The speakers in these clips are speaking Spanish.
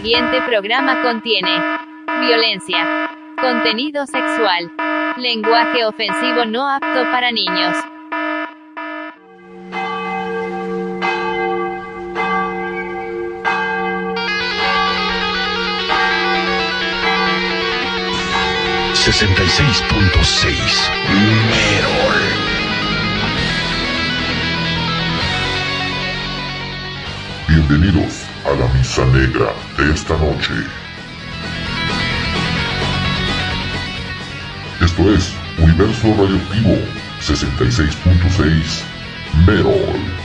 El siguiente programa contiene violencia, contenido sexual, lenguaje ofensivo no apto para niños. Sesenta y seis punto seis. Merol. Bienvenidos a la misa negra de esta noche. Esto es Universo Radioactivo 66.6 Merol.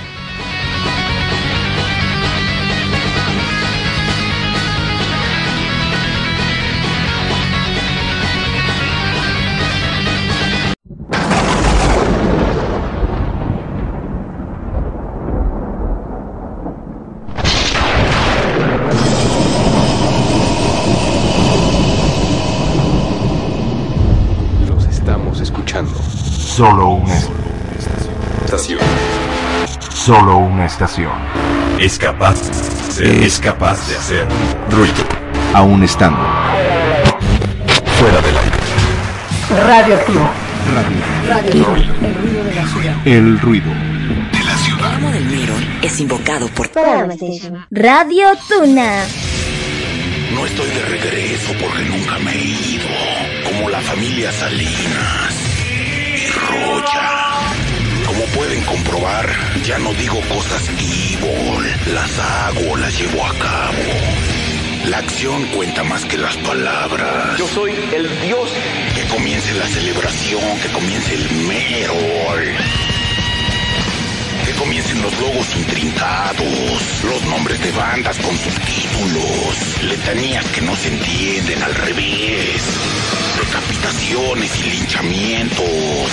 Solo una Estación. solo una estación. Es capaz. Es capaz de hacer ruido. Aún estando Fuera del aire. Radioactivo. el ruido. De la ciudad. El amo del Mirror es invocado por Radio Tuna. No estoy de regreso porque nunca me he ido. Como la familia Salinas Como pueden comprobar, ya no digo cosas evil. Las hago, las llevo a cabo. La acción cuenta más que las palabras. Yo soy el dios. Que comience la celebración, que comience el merol. Comiencen los logos intrincados, los nombres de bandas con sus títulos, letanías que no se entienden al revés, decapitaciones y linchamientos.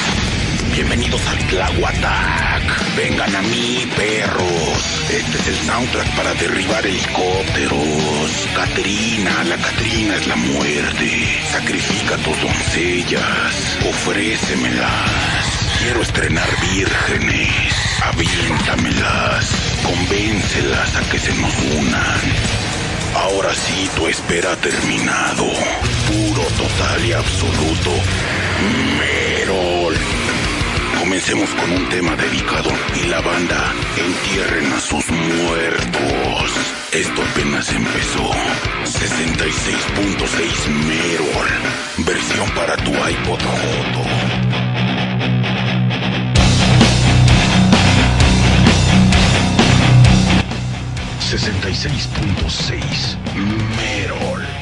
Bienvenidos al Tlahuatac. Vengan a mí, perros. Este es el soundtrack para derribar helicópteros. Catrina, la Catrina es la muerte. Sacrifica tus doncellas. Ofrécemelas. Quiero estrenar vírgenes. Aviéntamelas. Convéncelas a que se nos unan. Ahora sí, tu espera ha terminado. Puro, total y absoluto. Merol. Comencemos con un tema dedicado y la banda entierren a sus muertos. Esto apenas empezó. 66.6 Merol. Versión para tu iPod Joto. Sesenta y seis punto seis Merol.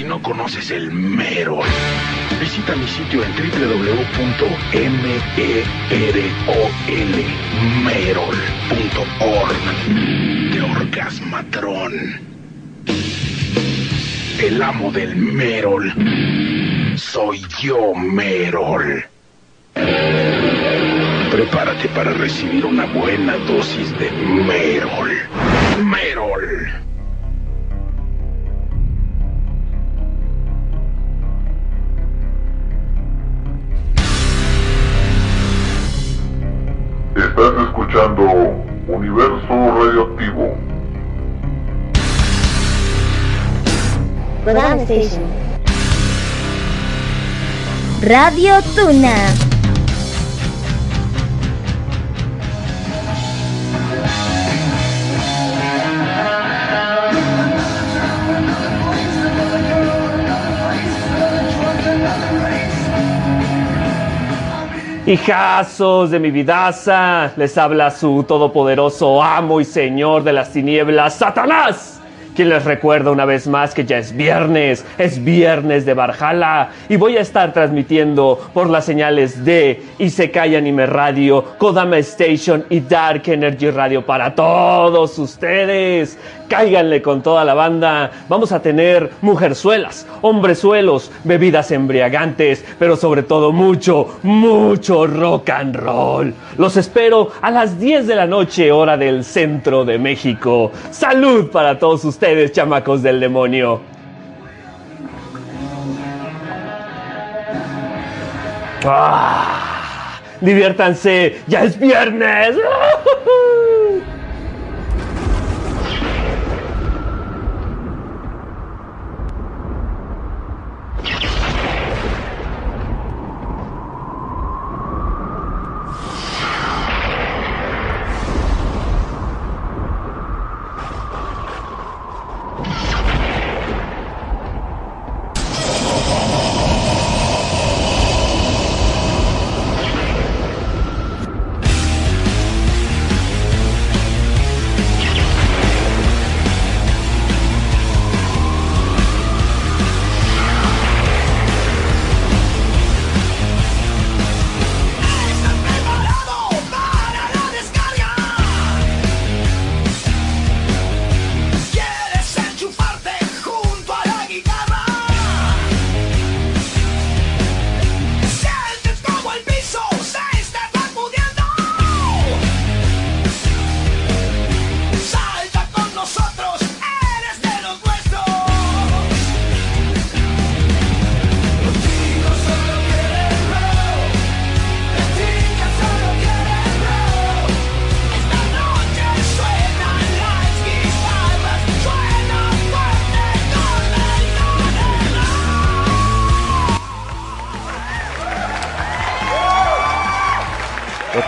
Si no conoces el Merol, visita mi sitio en www.merol.org de Orgasmatrón. El amo del Merol. Soy yo, Merol. Prepárate para recibir una buena dosis de Merol. Merol. Estás escuchando Universo Radioactivo. Radio Tuna. Hijazos de mi vidaza, les habla su todopoderoso amo y señor de las tinieblas, Satanás. Quien les recuerda una vez más que ya es viernes, es viernes de Barjala y voy a estar transmitiendo por las señales de Isekai Anime Radio, Kodama Station y Dark Energy Radio para todos ustedes. Cáiganle con toda la banda. Vamos a tener mujerzuelas, hombrezuelos, bebidas embriagantes, pero sobre todo mucho, mucho rock and roll. Los espero a las 10 de la noche, hora del centro de México. Salud para todos ustedes, chamacos del demonio. ¡Ah! Diviértanse, ya es viernes.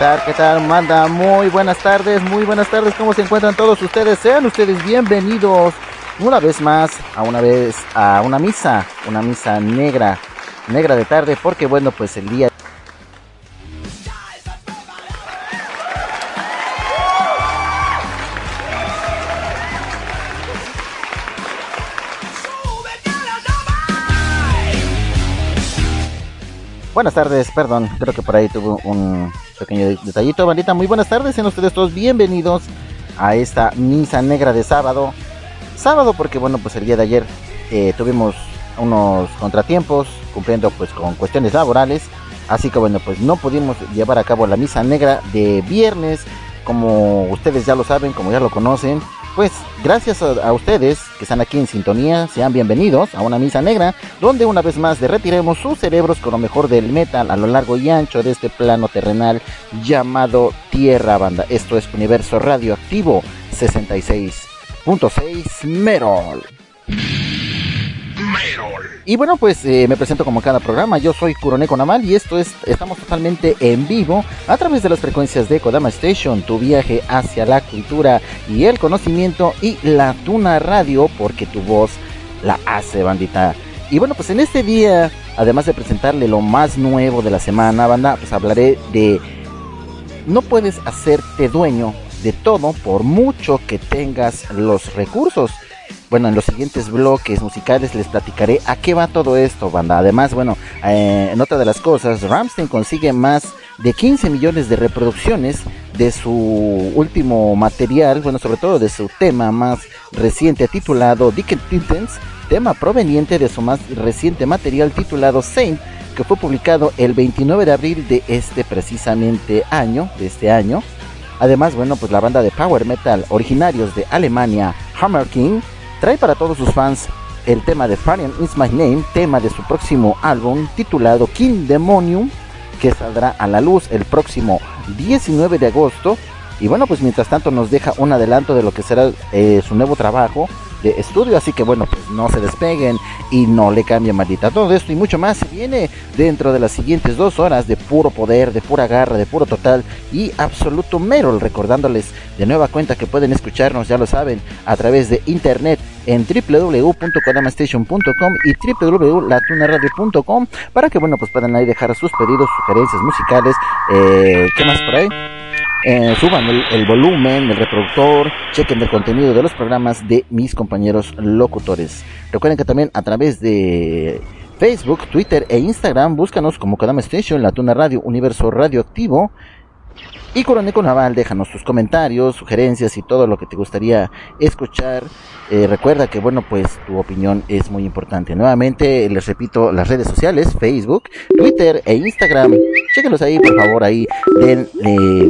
tal? ¿Qué tal? Manda muy buenas tardes, muy buenas tardes. ¿Cómo se encuentran todos ustedes? Sean ustedes bienvenidos una vez más a una vez a una misa, una misa negra, negra de tarde, porque bueno, pues el día Buenas tardes, perdón, creo que por ahí tuvo un pequeño detallito. Bandita, muy buenas tardes, sean ustedes todos bienvenidos a esta misa negra de sábado. Sábado porque, bueno, pues el día de ayer eh, tuvimos unos contratiempos cumpliendo pues con cuestiones laborales. Así que, bueno, pues no pudimos llevar a cabo la misa negra de viernes. como ustedes ya lo saben, como ya lo conocen, pues gracias a, ustedes que están aquí en sintonía, sean bienvenidos a una misa negra, donde una vez más derretiremos sus cerebros con lo mejor del metal a lo largo y ancho de este plano terrenal llamado Tierra Banda. Esto es Universo Radioactivo 66.6 Merol. Y bueno, pues eh, me presento como cada programa. Yo soy Kuroneko Namal y esto es, estamos totalmente en vivo a través de las frecuencias de Kodama Station, tu viaje hacia la cultura y el conocimiento y la Tuna Radio, porque tu voz la hace, bandita. Y bueno, pues en este día, además de presentarle lo más nuevo de la semana, banda, pues hablaré de no puedes hacerte dueño de todo por mucho que tengas los recursos. Bueno, en los siguientes bloques musicales les platicaré a qué va todo esto, banda. Además, bueno, eh, en otra de las cosas, Ramstein consigue más de 15 millones de reproducciones de su último material, bueno, sobre todo de su tema más reciente titulado Dick Titans, tema proveniente de su más reciente material titulado Saint, que fue publicado el 29 de abril de este precisamente año, de este año. Además, bueno, pues la banda de power metal originarios de Alemania, Hammer King, trae para todos sus fans el tema de Farian Is My Name, tema de su próximo álbum titulado King Demonium, que saldrá a la luz el próximo 19 de agosto. Y bueno, pues mientras tanto nos deja un adelanto de lo que será eh, su nuevo trabajo de estudio, así que bueno, pues no se despeguen y no le cambien maldita. Todo esto y mucho más se viene dentro de las siguientes dos horas de puro poder, de pura garra, de puro total y absoluto Merol, recordándoles de nueva cuenta que pueden escucharnos, ya lo saben, a través de internet en www.kodamastation.com y www.latunaradio.com para que bueno pues puedan ahí dejar sus pedidos, sugerencias musicales, eh, ¿qué más por ahí? Eh, suban el, volumen, el reproductor, chequen el contenido de los programas de mis compañeros locutores. Recuerden que también a través de Facebook, Twitter e Instagram, búscanos como Kodama Station, La Tuna Radio, Universo Radioactivo. Y Coroneco Naval, déjanos tus comentarios, sugerencias y todo lo que te gustaría escuchar. Eh, recuerda que, bueno, pues tu opinión es muy importante. Nuevamente, les repito, las redes sociales, Facebook, Twitter e Instagram. Chéquenlos ahí, por favor, ahí den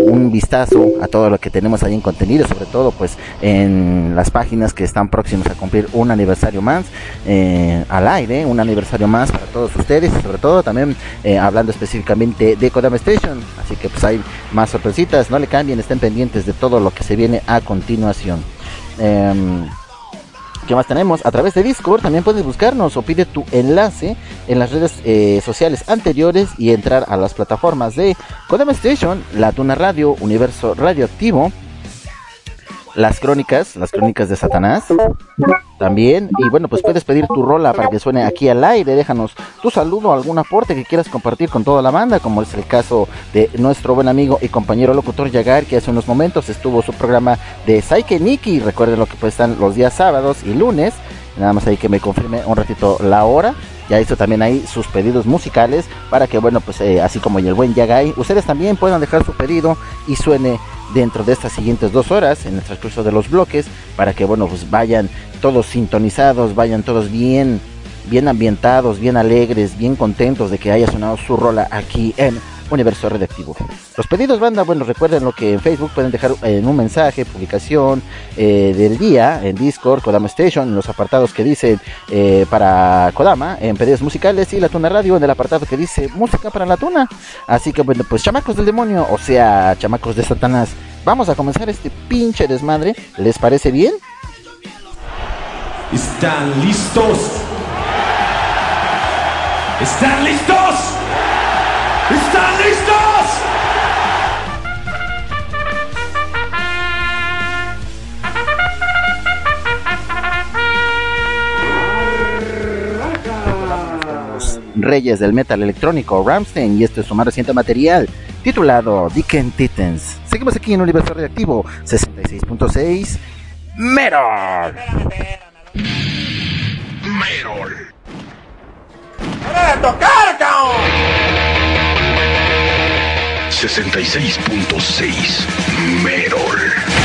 un vistazo a todo lo que tenemos ahí en contenido, sobre todo, pues, en las páginas que están próximas a cumplir un aniversario más eh, al aire, un aniversario más para todos ustedes, y sobre todo también eh, hablando específicamente de Kodama Station. Así que, pues, hay más sorpresas no le cambien, estén pendientes de todo lo que se viene a continuación. Eh, ¿Qué más tenemos? A través de Discord también puedes buscarnos o pide tu enlace en las redes eh, sociales anteriores y entrar a las plataformas de Kodama Station, La Tuna Radio, Universo Radioactivo, las crónicas, las crónicas de Satanás también. Y bueno, pues puedes pedir tu rola para que suene aquí al aire. Déjanos tu saludo, algún aporte que quieras compartir con toda la banda, como es el caso de nuestro buen amigo y compañero locutor Yagar, que hace unos momentos estuvo su programa de Saike Nikki. Recuerden lo que pues están los días sábados y lunes. Nada más ahí que me confirme un ratito la hora. Ya hizo también ahí sus pedidos musicales para que, bueno, pues eh, así como el buen Yagai, ustedes también puedan dejar su pedido y suene dentro de estas siguientes dos horas en el transcurso de los bloques para que bueno pues vayan todos sintonizados vayan todos bien bien ambientados bien alegres bien contentos de que haya sonado su rola aquí en Universo Redactivo. Los pedidos banda, bueno, recuerden lo que en Facebook pueden dejar en un mensaje, publicación eh, del día, en Discord, Kodama Station, en los apartados que dicen eh, para Kodama, en pedidos musicales y la Tuna Radio, en el apartado que dice música para la Tuna. Así que bueno, pues chamacos del demonio, o sea, chamacos de Satanás, vamos a comenzar este pinche desmadre. ¿Les parece bien? ¿Están listos? ¿Están listos? ¿Están listos? Reyes del metal electrónico Ramstein y este es su más reciente material titulado Dicken Titans. Seguimos aquí en Universo Reactivo 66.6 Metal. Merol. ¡Hora de tocar, cabrón! 66.6 Merol.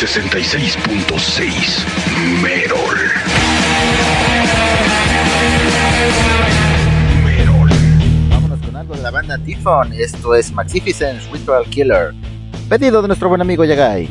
66.6 Merol. Merol. Vámonos con algo de la banda Tifon. Esto es Magnificence Ritual Killer. Pedido de nuestro buen amigo Yagai.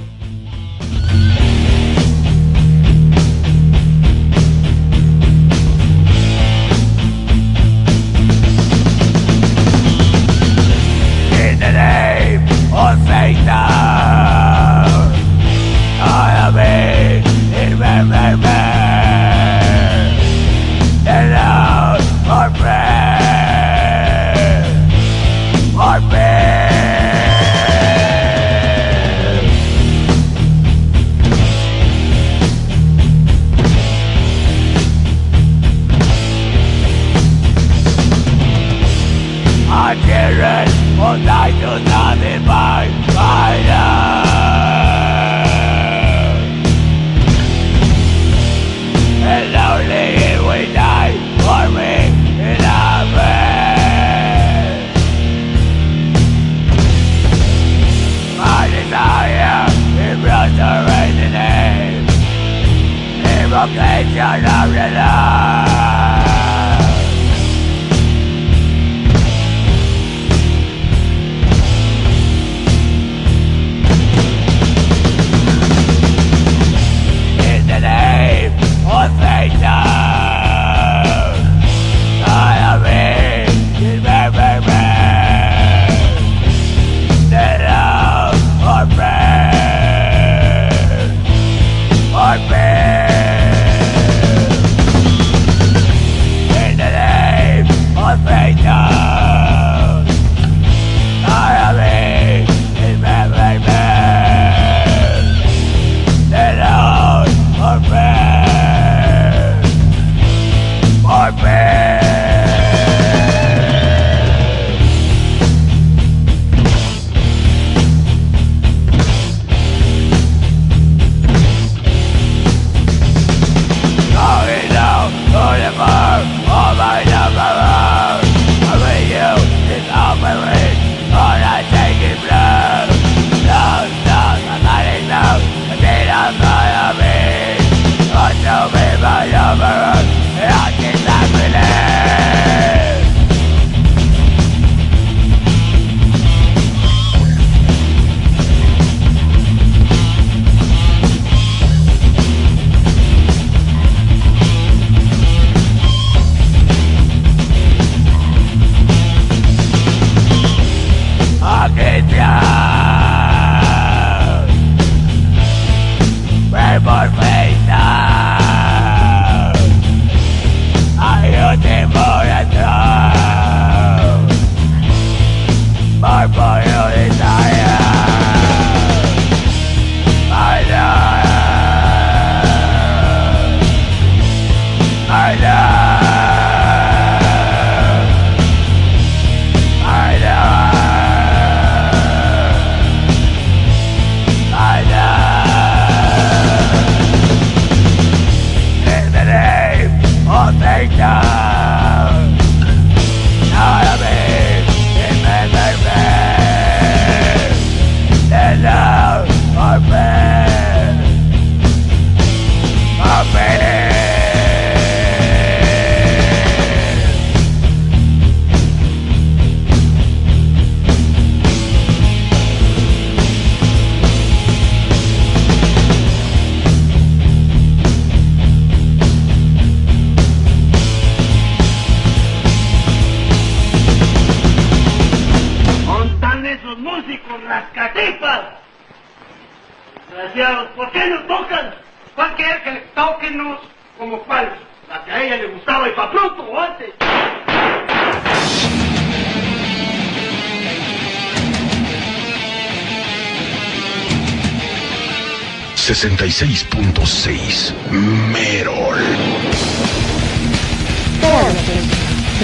66.6 Merol.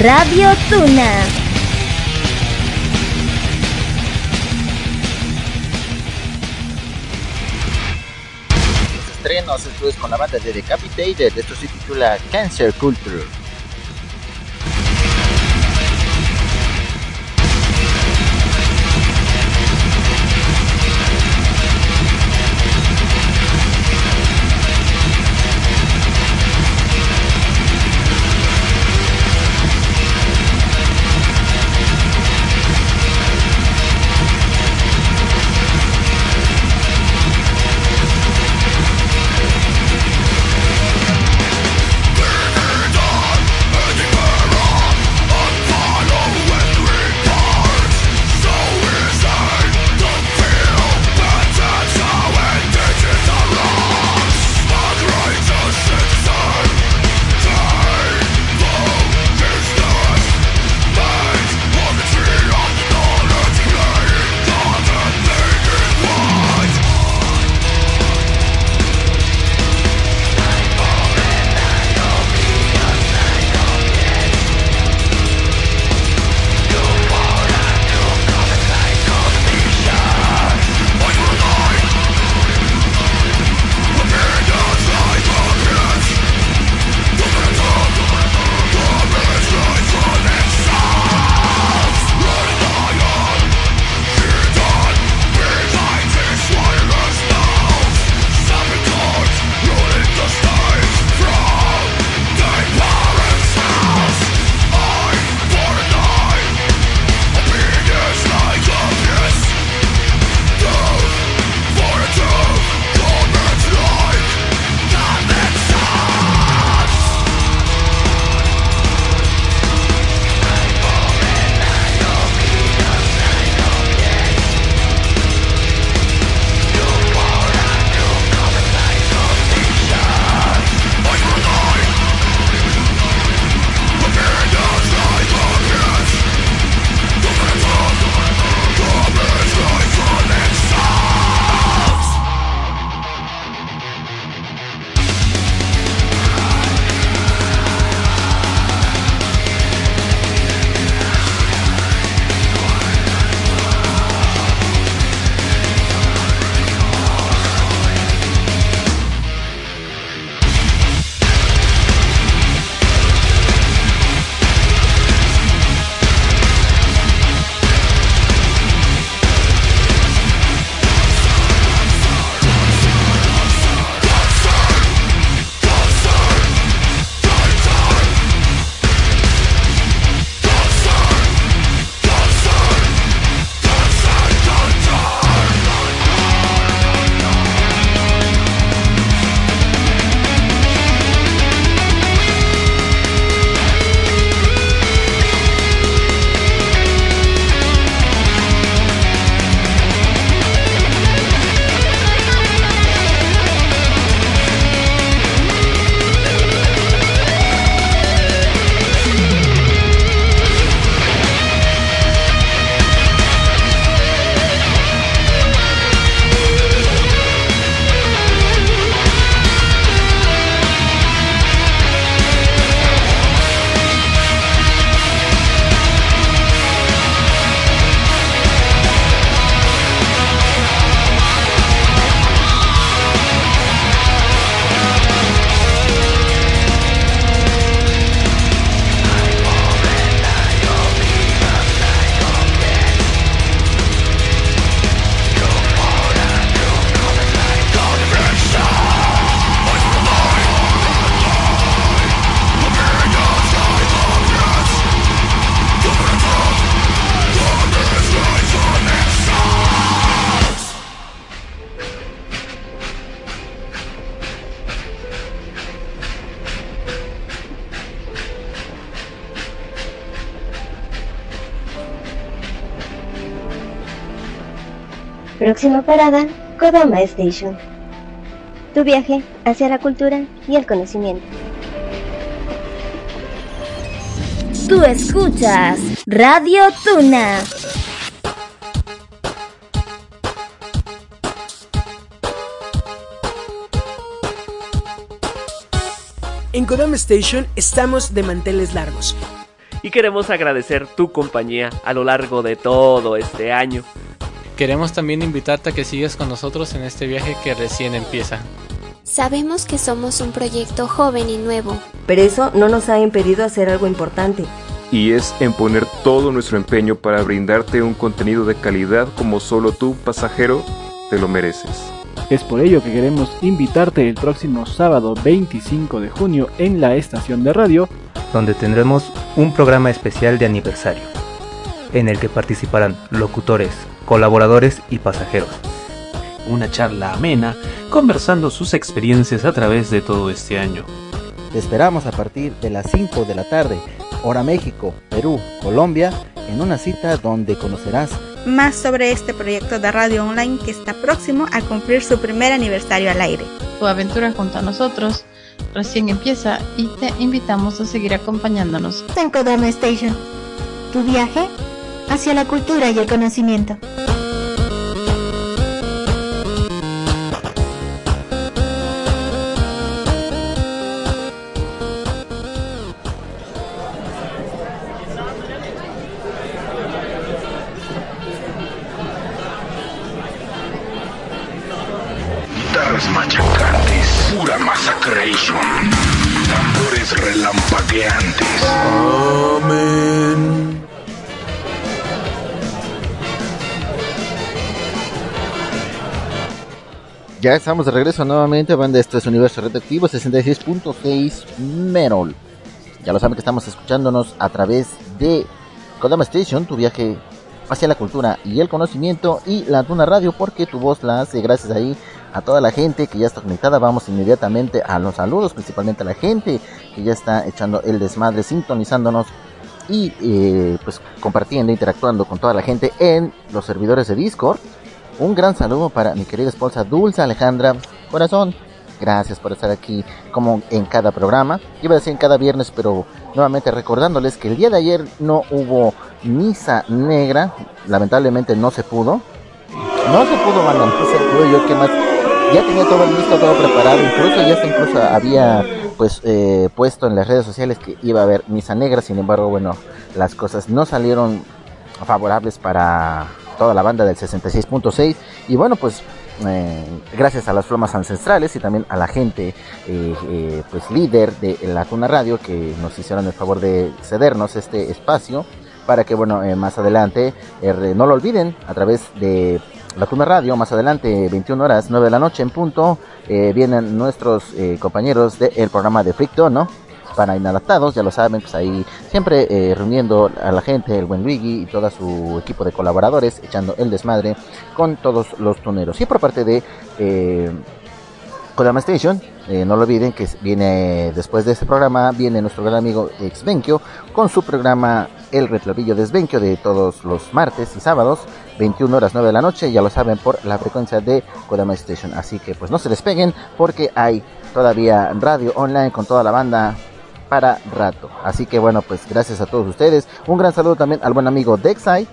Radio Tuna. estrenos, esto es con la banda de Decapitated, esto se titula Cancer Culture. Próxima parada, Kodama Station. Tu viaje hacia la cultura y el conocimiento. Tú escuchas Radio Tuna. En Kodama Station estamos de manteles largos. Y queremos agradecer tu compañía a lo largo de todo este año. Queremos también invitarte a que sigas con nosotros en este viaje que recién empieza. Sabemos que somos un proyecto joven y nuevo. Pero eso no nos ha impedido hacer algo importante. Y es en poner todo nuestro empeño para brindarte un contenido de calidad como solo tú, pasajero, te lo mereces. Es por ello que queremos invitarte el próximo sábado 25 de junio en la estación de radio, donde tendremos un programa especial de aniversario, en el que participarán locutores, colaboradores y pasajeros. Una charla amena, conversando sus experiencias a través de todo este año. Te esperamos a partir de las 5 de la tarde, hora México, Perú, Colombia, en una cita donde conocerás más sobre este proyecto de radio online que está próximo a cumplir su primer aniversario al aire. Tu aventura junto a nosotros recién empieza y te invitamos a seguir acompañándonos. En Kodama Station, tu viaje hacia la cultura y el conocimiento. Guitarras machacantes, pura massacration. Tambores relampagueantes. Amén. Ya estamos de regreso nuevamente, banda. Esto es Universo Radioactivo 66.6 Merol. Ya lo saben que estamos escuchándonos a través de Kodama Station, tu viaje hacia la cultura y el conocimiento y la Tuna Radio, porque tu voz la hace gracias ahí a toda la gente que ya está conectada. Vamos inmediatamente a los saludos, principalmente a la gente que ya está echando el desmadre, sintonizándonos y eh, pues compartiendo, interactuando con toda la gente en los servidores de Discord. Un gran saludo para mi querida esposa Dulce Alejandra Corazón. Gracias por estar aquí como en cada programa. Iba a decir en cada viernes, pero nuevamente recordándoles que el día de ayer no hubo misa negra. Lamentablemente no se pudo. No se pudo, mano. No se pudo. Yo que más. Ya tenía todo listo, todo preparado. Incluso ya incluso había pues eh, puesto en las redes sociales que iba a haber misa negra. Sin embargo, bueno, las cosas no salieron favorables para toda la banda del 66.6 y bueno pues eh, gracias a las flomas ancestrales y también a la gente eh, eh, pues líder de la Tuna Radio que nos hicieron el favor de cedernos este espacio para que bueno más adelante no lo olviden a través de la Tuna Radio más adelante 21 horas 9 de la noche en punto vienen nuestros compañeros del programa de Fricto no para inadaptados, ya lo saben, pues ahí siempre eh, reuniendo a la gente, el buen Luigi y todo su equipo de colaboradores, echando el desmadre con todos los tuneros. Y por parte de eh, Kodama Station, eh, no lo olviden que viene después de este programa, viene nuestro gran amigo Exvenquio con su programa El Retrovillo de Svenquio de todos los martes y sábados, 21 horas 9 de la noche, ya lo saben por la frecuencia de Kodama Station. Así que pues no se despeguen porque hay todavía radio online con toda la banda para rato. Así que bueno, pues gracias a todos ustedes. Un gran saludo también al buen amigo Dexai.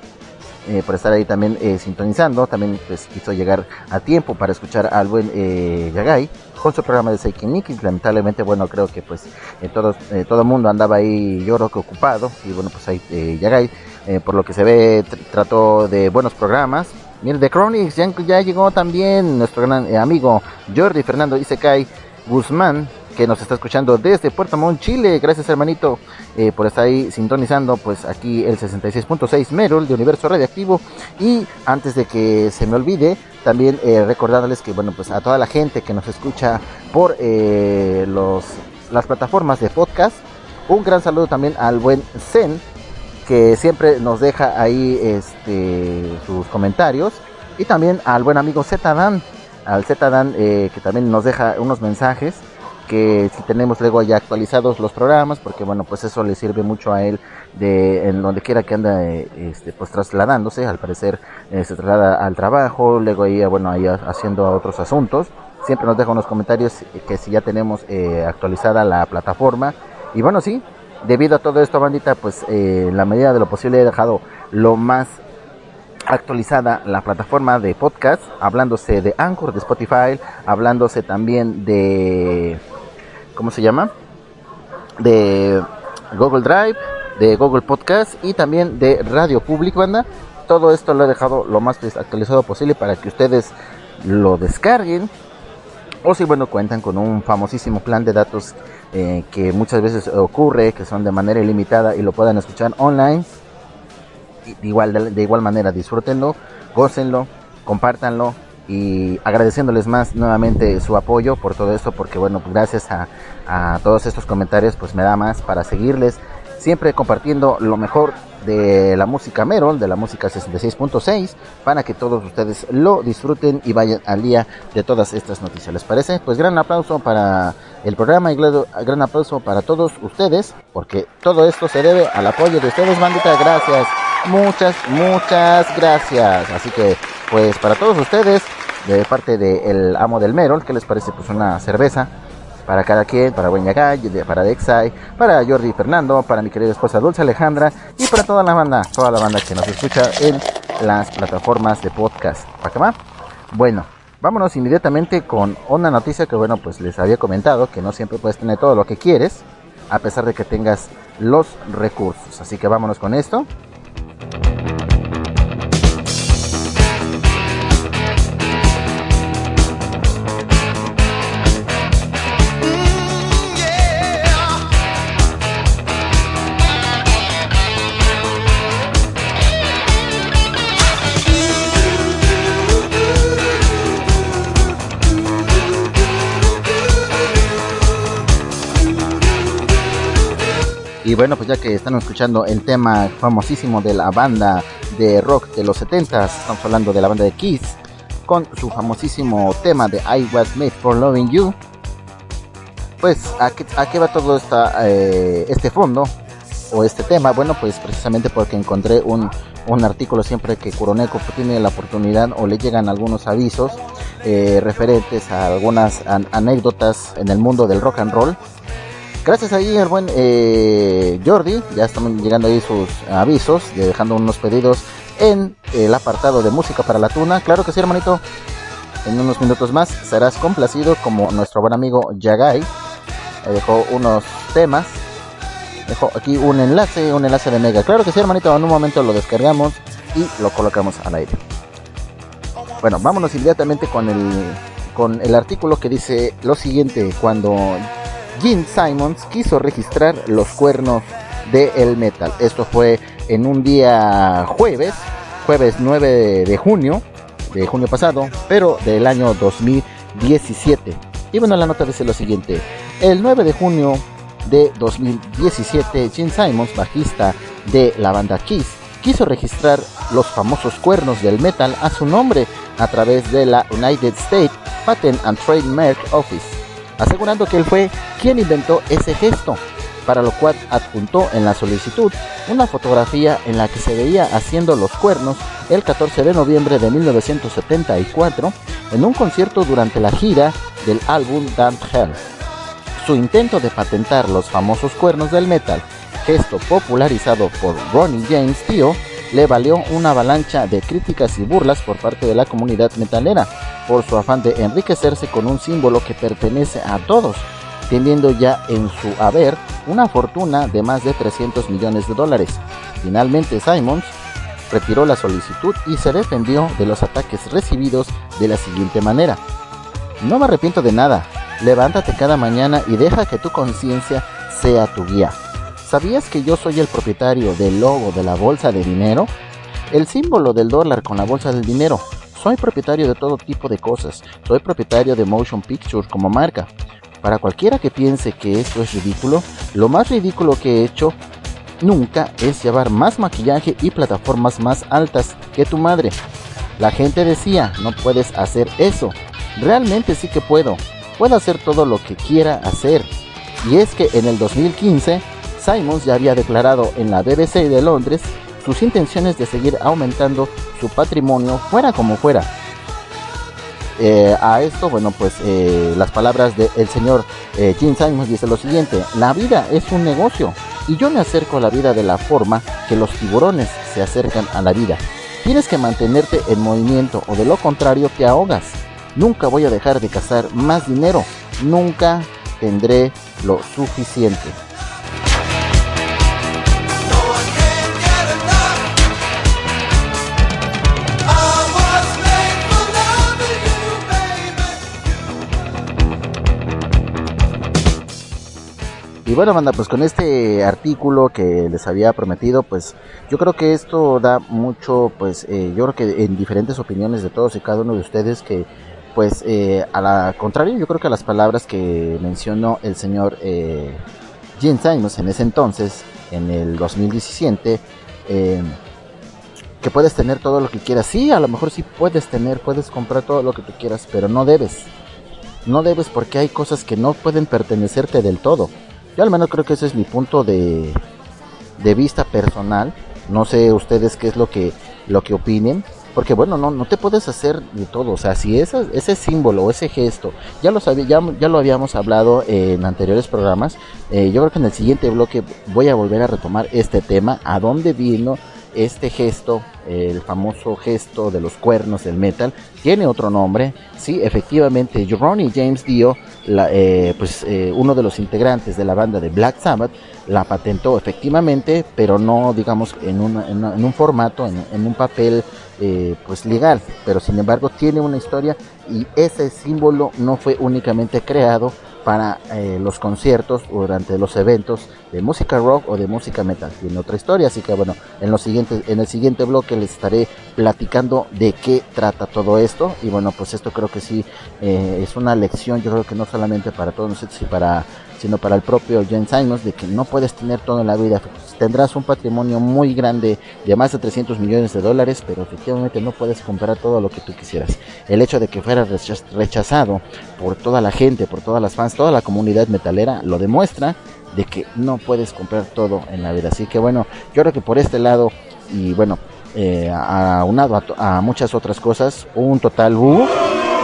Eh, por estar ahí también eh, sintonizando, también pues quiso llegar a tiempo para escuchar al buen eh, Yagai con su programa de Seiken. Lamentablemente, bueno, creo que pues todo todo el mundo andaba ahí, yo creo que ocupado, y bueno, pues ahí Yagai, por lo que se ve, tr trató de buenos programas. Mire, The Chronics ya, ya llegó también nuestro gran amigo Jordi Fernando Isekai Guzmán, que nos está escuchando desde Puerto Montt, Chile. Gracias, hermanito, eh, por estar ahí sintonizando, pues aquí el 66.6 Merol de Universo Radioactivo. Y antes de que se me olvide, también eh, recordarles que, bueno, pues a toda la gente que nos escucha por eh, los, las plataformas de podcast, un gran saludo también al buen Zen, que siempre nos deja ahí este, sus comentarios. Y también al buen amigo Zdan, al Zdan, que también nos deja unos mensajes que si tenemos luego ya actualizados los programas, porque bueno, pues eso le sirve mucho a él de en donde quiera que anda este, pues trasladándose, al parecer eh, se traslada al trabajo, luego ahí bueno ahí haciendo otros asuntos siempre nos deja unos comentarios que si ya tenemos eh, actualizada la plataforma. Y bueno, sí, debido a todo esto, bandita, pues eh, en la medida de lo posible he dejado lo más actualizada la plataforma de podcast, hablándose de Anchor, de Spotify, hablándose también de, ¿cómo se llama? De Google Drive, de Google Podcast y también de Radio Public, banda. Todo esto lo he dejado lo más actualizado posible para que ustedes lo descarguen. O si bueno cuentan con un famosísimo plan de datos eh, que muchas veces ocurre, que son de manera ilimitada y lo puedan escuchar online. De igual, de, igual manera, disfrútenlo, gócenlo, compártanlo y agradeciéndoles más nuevamente su apoyo por todo esto, porque bueno, pues gracias a, a todos estos comentarios, pues me da más para seguirles siempre compartiendo lo mejor de la música Merol, de la música 66.6, para que todos ustedes lo disfruten y vayan al día de todas estas noticias. ¿Les parece? Pues gran aplauso para el programa y gran aplauso para todos ustedes, porque todo esto se debe al apoyo de ustedes, bandita. Gracias, muchas, muchas gracias. Así que, pues para todos ustedes, de parte del amo del Merol, ¿qué les parece? Pues una cerveza para cada quien, para Buen para Dexai, para Jordi Fernando, para mi querida esposa Dulce Alejandra y para toda la banda, toda la banda que nos escucha en las plataformas de podcast. ¿Para qué más? Bueno, vámonos inmediatamente con una noticia que bueno, pues les había comentado que no siempre puedes tener todo lo que quieres, a pesar de que tengas los recursos. Así que vámonos con esto. Música Y bueno, pues ya que están escuchando el tema famosísimo de la banda de rock de los 70 estamos hablando de la banda de Kiss, con su famosísimo tema de I Was Made for Loving You. Pues, ¿a qué, va todo eh, este fondo o este tema? Bueno, pues precisamente porque encontré un, artículo siempre que Kuroneko tiene la oportunidad o le llegan algunos avisos eh, referentes a algunas anécdotas en el mundo del rock and roll Gracias ahí al buen eh, Jordi, ya están llegando ahí sus avisos, dejando unos pedidos en el apartado de música para la tuna. Claro que sí, hermanito. En unos minutos más serás complacido como nuestro buen amigo Yagai. dejó unos temas. Dejó aquí un enlace, un enlace de Mega. Claro que sí, hermanito. En un momento lo descargamos y lo colocamos al aire. Bueno, vámonos inmediatamente con el, con el artículo que dice lo siguiente. Cuando Gene Simons quiso registrar los cuernos del metal. Esto fue en un día jueves, jueves 9 de junio, de junio pasado, pero del año 2017. Y bueno, la nota dice lo siguiente. El 9 de junio de 2017, Gene Simons, bajista de la banda Kiss, quiso registrar los famosos cuernos del metal a su nombre a través de la United States Patent and Trademark Office asegurando que él fue quien inventó ese gesto, para lo cual adjuntó en la solicitud una fotografía en la que se veía haciendo los cuernos el 14 de noviembre de 1974 en un concierto durante la gira del álbum Damn Hell. Su intento de patentar los famosos cuernos del metal, gesto popularizado por Ronnie James Dio, le valió una avalancha de críticas y burlas por parte de la comunidad metalera por su afán de enriquecerse con un símbolo que pertenece a todos, teniendo ya en su haber una fortuna de más de 300 millones de dólares. Finalmente Simons retiró la solicitud y se defendió de los ataques recibidos de la siguiente manera. No me arrepiento de nada, levántate cada mañana y deja que tu conciencia sea tu guía. ¿Sabías que yo soy el propietario del logo de la bolsa de dinero? El símbolo del dólar con la bolsa del dinero. Soy propietario de todo tipo de cosas. Soy propietario de Motion Picture como marca. Para cualquiera que piense que esto es ridículo, lo más ridículo que he hecho nunca es llevar más maquillaje y plataformas más altas que tu madre. La gente decía, no puedes hacer eso. Realmente sí que puedo. Puedo hacer todo lo que quiera hacer. Y es que en el 2015 Simons ya había declarado en la BBC de Londres sus intenciones de seguir aumentando su patrimonio fuera como fuera. Eh, a esto, bueno, pues eh, las palabras del señor eh, Jim Simons dice lo siguiente, la vida es un negocio y yo me acerco a la vida de la forma que los tiburones se acercan a la vida. Tienes que mantenerte en movimiento o de lo contrario te ahogas. Nunca voy a dejar de cazar más dinero, nunca tendré lo suficiente. Y bueno, banda, pues con este artículo que les había prometido, pues yo creo que esto da mucho, pues eh, yo creo que en diferentes opiniones de todos y cada uno de ustedes que, pues eh, a la contrario, yo creo que a las palabras que mencionó el señor eh, Jim Simons en ese entonces, en el 2017, eh, que puedes tener todo lo que quieras. Sí, a lo mejor sí puedes tener, puedes comprar todo lo que tú quieras, pero no debes. No debes porque hay cosas que no pueden pertenecerte del todo. Yo al menos creo que ese es mi punto de, de vista personal. No sé ustedes qué es lo que, lo que opinen. Porque bueno, no, no te puedes hacer de todo. O sea, si ese, ese símbolo, ese gesto, ya lo, sabía, ya, ya lo habíamos hablado en anteriores programas. Eh, yo creo que en el siguiente bloque voy a volver a retomar este tema. ¿A dónde vino este gesto? El famoso gesto de los cuernos del metal. Tiene otro nombre. Sí, efectivamente, Ronnie James Dio la, eh, pues eh, uno de los integrantes de la banda de Black Sabbath la patentó efectivamente, pero no digamos en, una- en un formato, en, en un papel eh, pues legal, pero sin embargo tiene una historia y ese símbolo no fue únicamente creado para eh, los conciertos o durante los eventos de música rock o de música metal. Tiene otra historia, así que bueno, en, los siguientes, en el siguiente bloque les estaré platicando de qué trata todo esto. Y bueno, pues esto creo que sí eh, es una lección, yo creo que no solamente para todos nosotros, y para, sino para el propio Jen Simons, de que no puedes tener todo en la vida. Tendrás un patrimonio muy grande de más de 300 millones de dólares, pero efectivamente no puedes comprar todo lo que tú quisieras. El hecho de que fuera recha- rechazado por toda la gente, por todas las fans, toda la comunidad metalera, lo demuestra de que no puedes comprar todo en la vida. Así que bueno, yo creo que por este lado, y bueno, eh, aunado a, a muchas otras cosas, un total uh,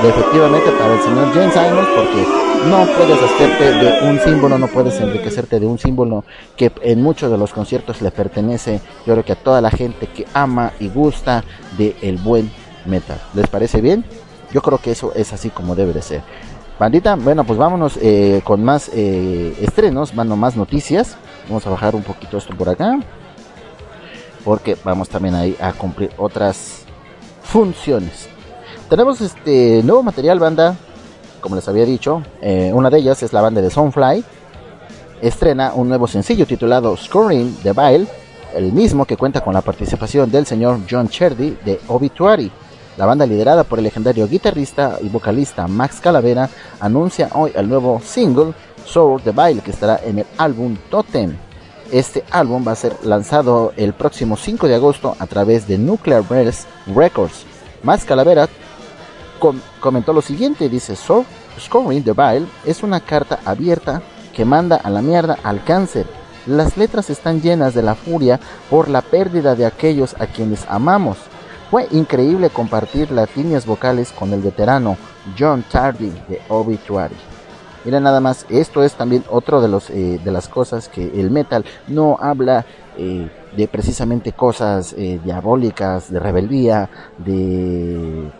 efectivamente para el señor James Simons, porque no puedes hacerte de un símbolo, no puedes enriquecerte de un símbolo que en muchos de los conciertos le pertenece, yo creo que a toda la gente que ama y gusta de el buen metal. ¿Les parece bien? Yo creo que eso es así como debe de ser. Bandita, bueno, pues vámonos eh, con más eh, estrenos, bueno, más noticias. Vamos a bajar un poquito esto por acá. Porque vamos también ahí a cumplir otras funciones. Tenemos este nuevo material, banda. Como les había dicho, eh, una de ellas es la banda de Soundfly. Estrena un nuevo sencillo titulado Scoring the Vile, el mismo que cuenta con la participación del señor John Cherdy de Obituary. La banda liderada por el legendario guitarrista y vocalista Max Calavera anuncia hoy el nuevo single Soul the Vile que estará en el álbum Totem. Este álbum va a ser lanzado el próximo 5 de agosto a través de Nuclear Blast Records. Max Calavera com- comentó lo siguiente, dice, "So- Scoring the Vile es una carta abierta que manda a la mierda al cáncer. Las letras están llenas de la furia por la pérdida de aquellos a quienes amamos. Fue increíble compartir las líneas vocales con el veterano John Tardy de Obituary. Mira nada más, esto es también otro de los eh, de las cosas que el metal no habla eh, de precisamente cosas eh, diabólicas, de rebeldía, de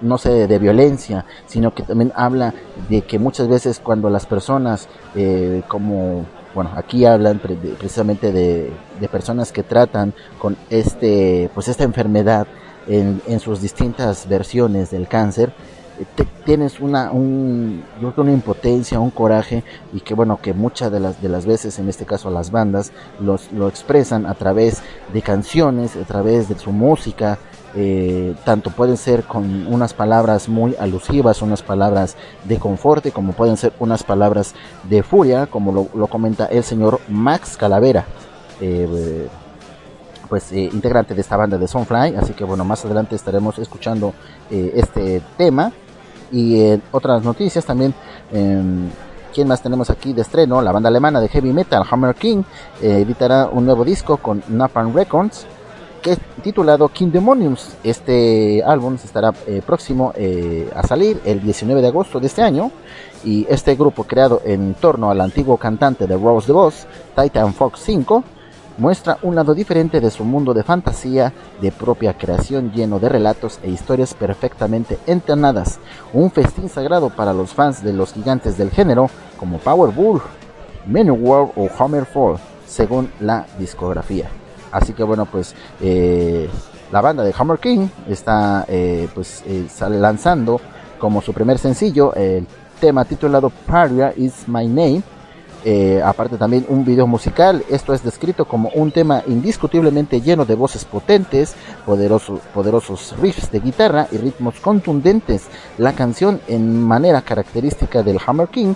no sé, de violencia, sino que también habla de que muchas veces cuando las personas, eh, como, bueno, aquí hablan pre- precisamente de, personas que tratan con este, pues esta enfermedad en, en sus distintas versiones del cáncer, eh, te- tienes una, un, una impotencia, un coraje y que bueno, que muchas de las, de las veces, en este caso las bandas, los, lo expresan a través de canciones, a través de su música, eh, tanto pueden ser con unas palabras muy alusivas, unas palabras de conforte, como pueden ser unas palabras de furia, como lo, comenta el señor Max Calavera, eh, pues eh, integrante de esta banda de Sunfly, así que bueno, más adelante estaremos escuchando este tema y otras noticias también. em, ¿Quién más tenemos aquí de estreno? La banda alemana de heavy metal Hammer King editará un nuevo disco con Napalm Records que es titulado King Demoniums. Este álbum estará eh, próximo eh, a salir el 19 de agosto de este año y este grupo creado en torno al antiguo cantante de Rose the Boss, Titan Fox 5, muestra un lado diferente de su mundo de fantasía de propia creación lleno de relatos e historias perfectamente enternadas, un festín sagrado para los fans de los gigantes del género como Powerbull, World o Hammerfall, según la discografía. Así que bueno, pues eh, la banda de Hammer King está eh, pues eh, lanzando como su primer sencillo el tema titulado Paria is My Name. aparte también un video musical, esto es descrito como un tema indiscutiblemente lleno de voces potentes, poderosos, poderosos riffs de guitarra y ritmos contundentes. La canción en manera característica del Hammer King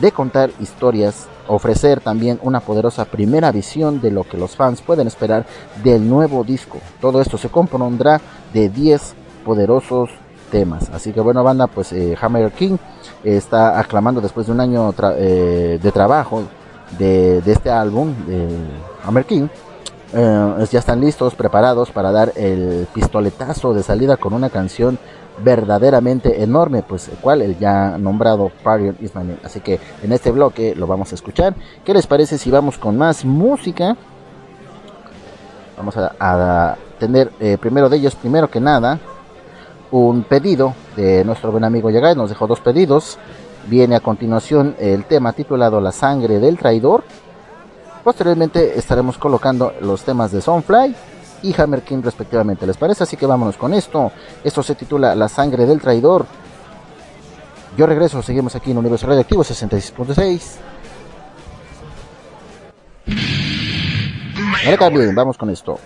de contar historias ofrecer también una poderosa primera visión de lo que los fans pueden esperar del nuevo disco. Todo esto se compondrá de 10 poderosos temas. Así que bueno, banda, pues eh, Hammer King está aclamando después de un año eh, de trabajo de, este álbum de Hammer King. Eh, ya están listos, preparados para dar el pistoletazo de salida con una canción verdaderamente enorme, pues el cual el ya nombrado Parion Ismael. Así que en este bloque lo vamos a escuchar. ¿Qué les parece si vamos con más música? Vamos a, tener eh, primero de ellos, primero que nada, un pedido de nuestro buen amigo Yagai. Nos dejó dos pedidos. Viene a continuación el tema titulado La sangre del traidor. Posteriormente estaremos colocando los temas de Sunfly y Hammer King respectivamente. ¿Les parece? Así que vámonos con esto. Esto se titula La sangre del traidor. Yo regreso, seguimos aquí en Universo Radioactivo 66.6. Ahora bien, vamos con esto.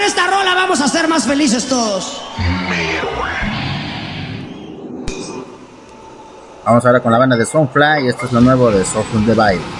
Con esta rola vamos a ser más felices todos. Vamos ahora con la banda de Soundfly. Esto es lo nuevo de Soulful Divide.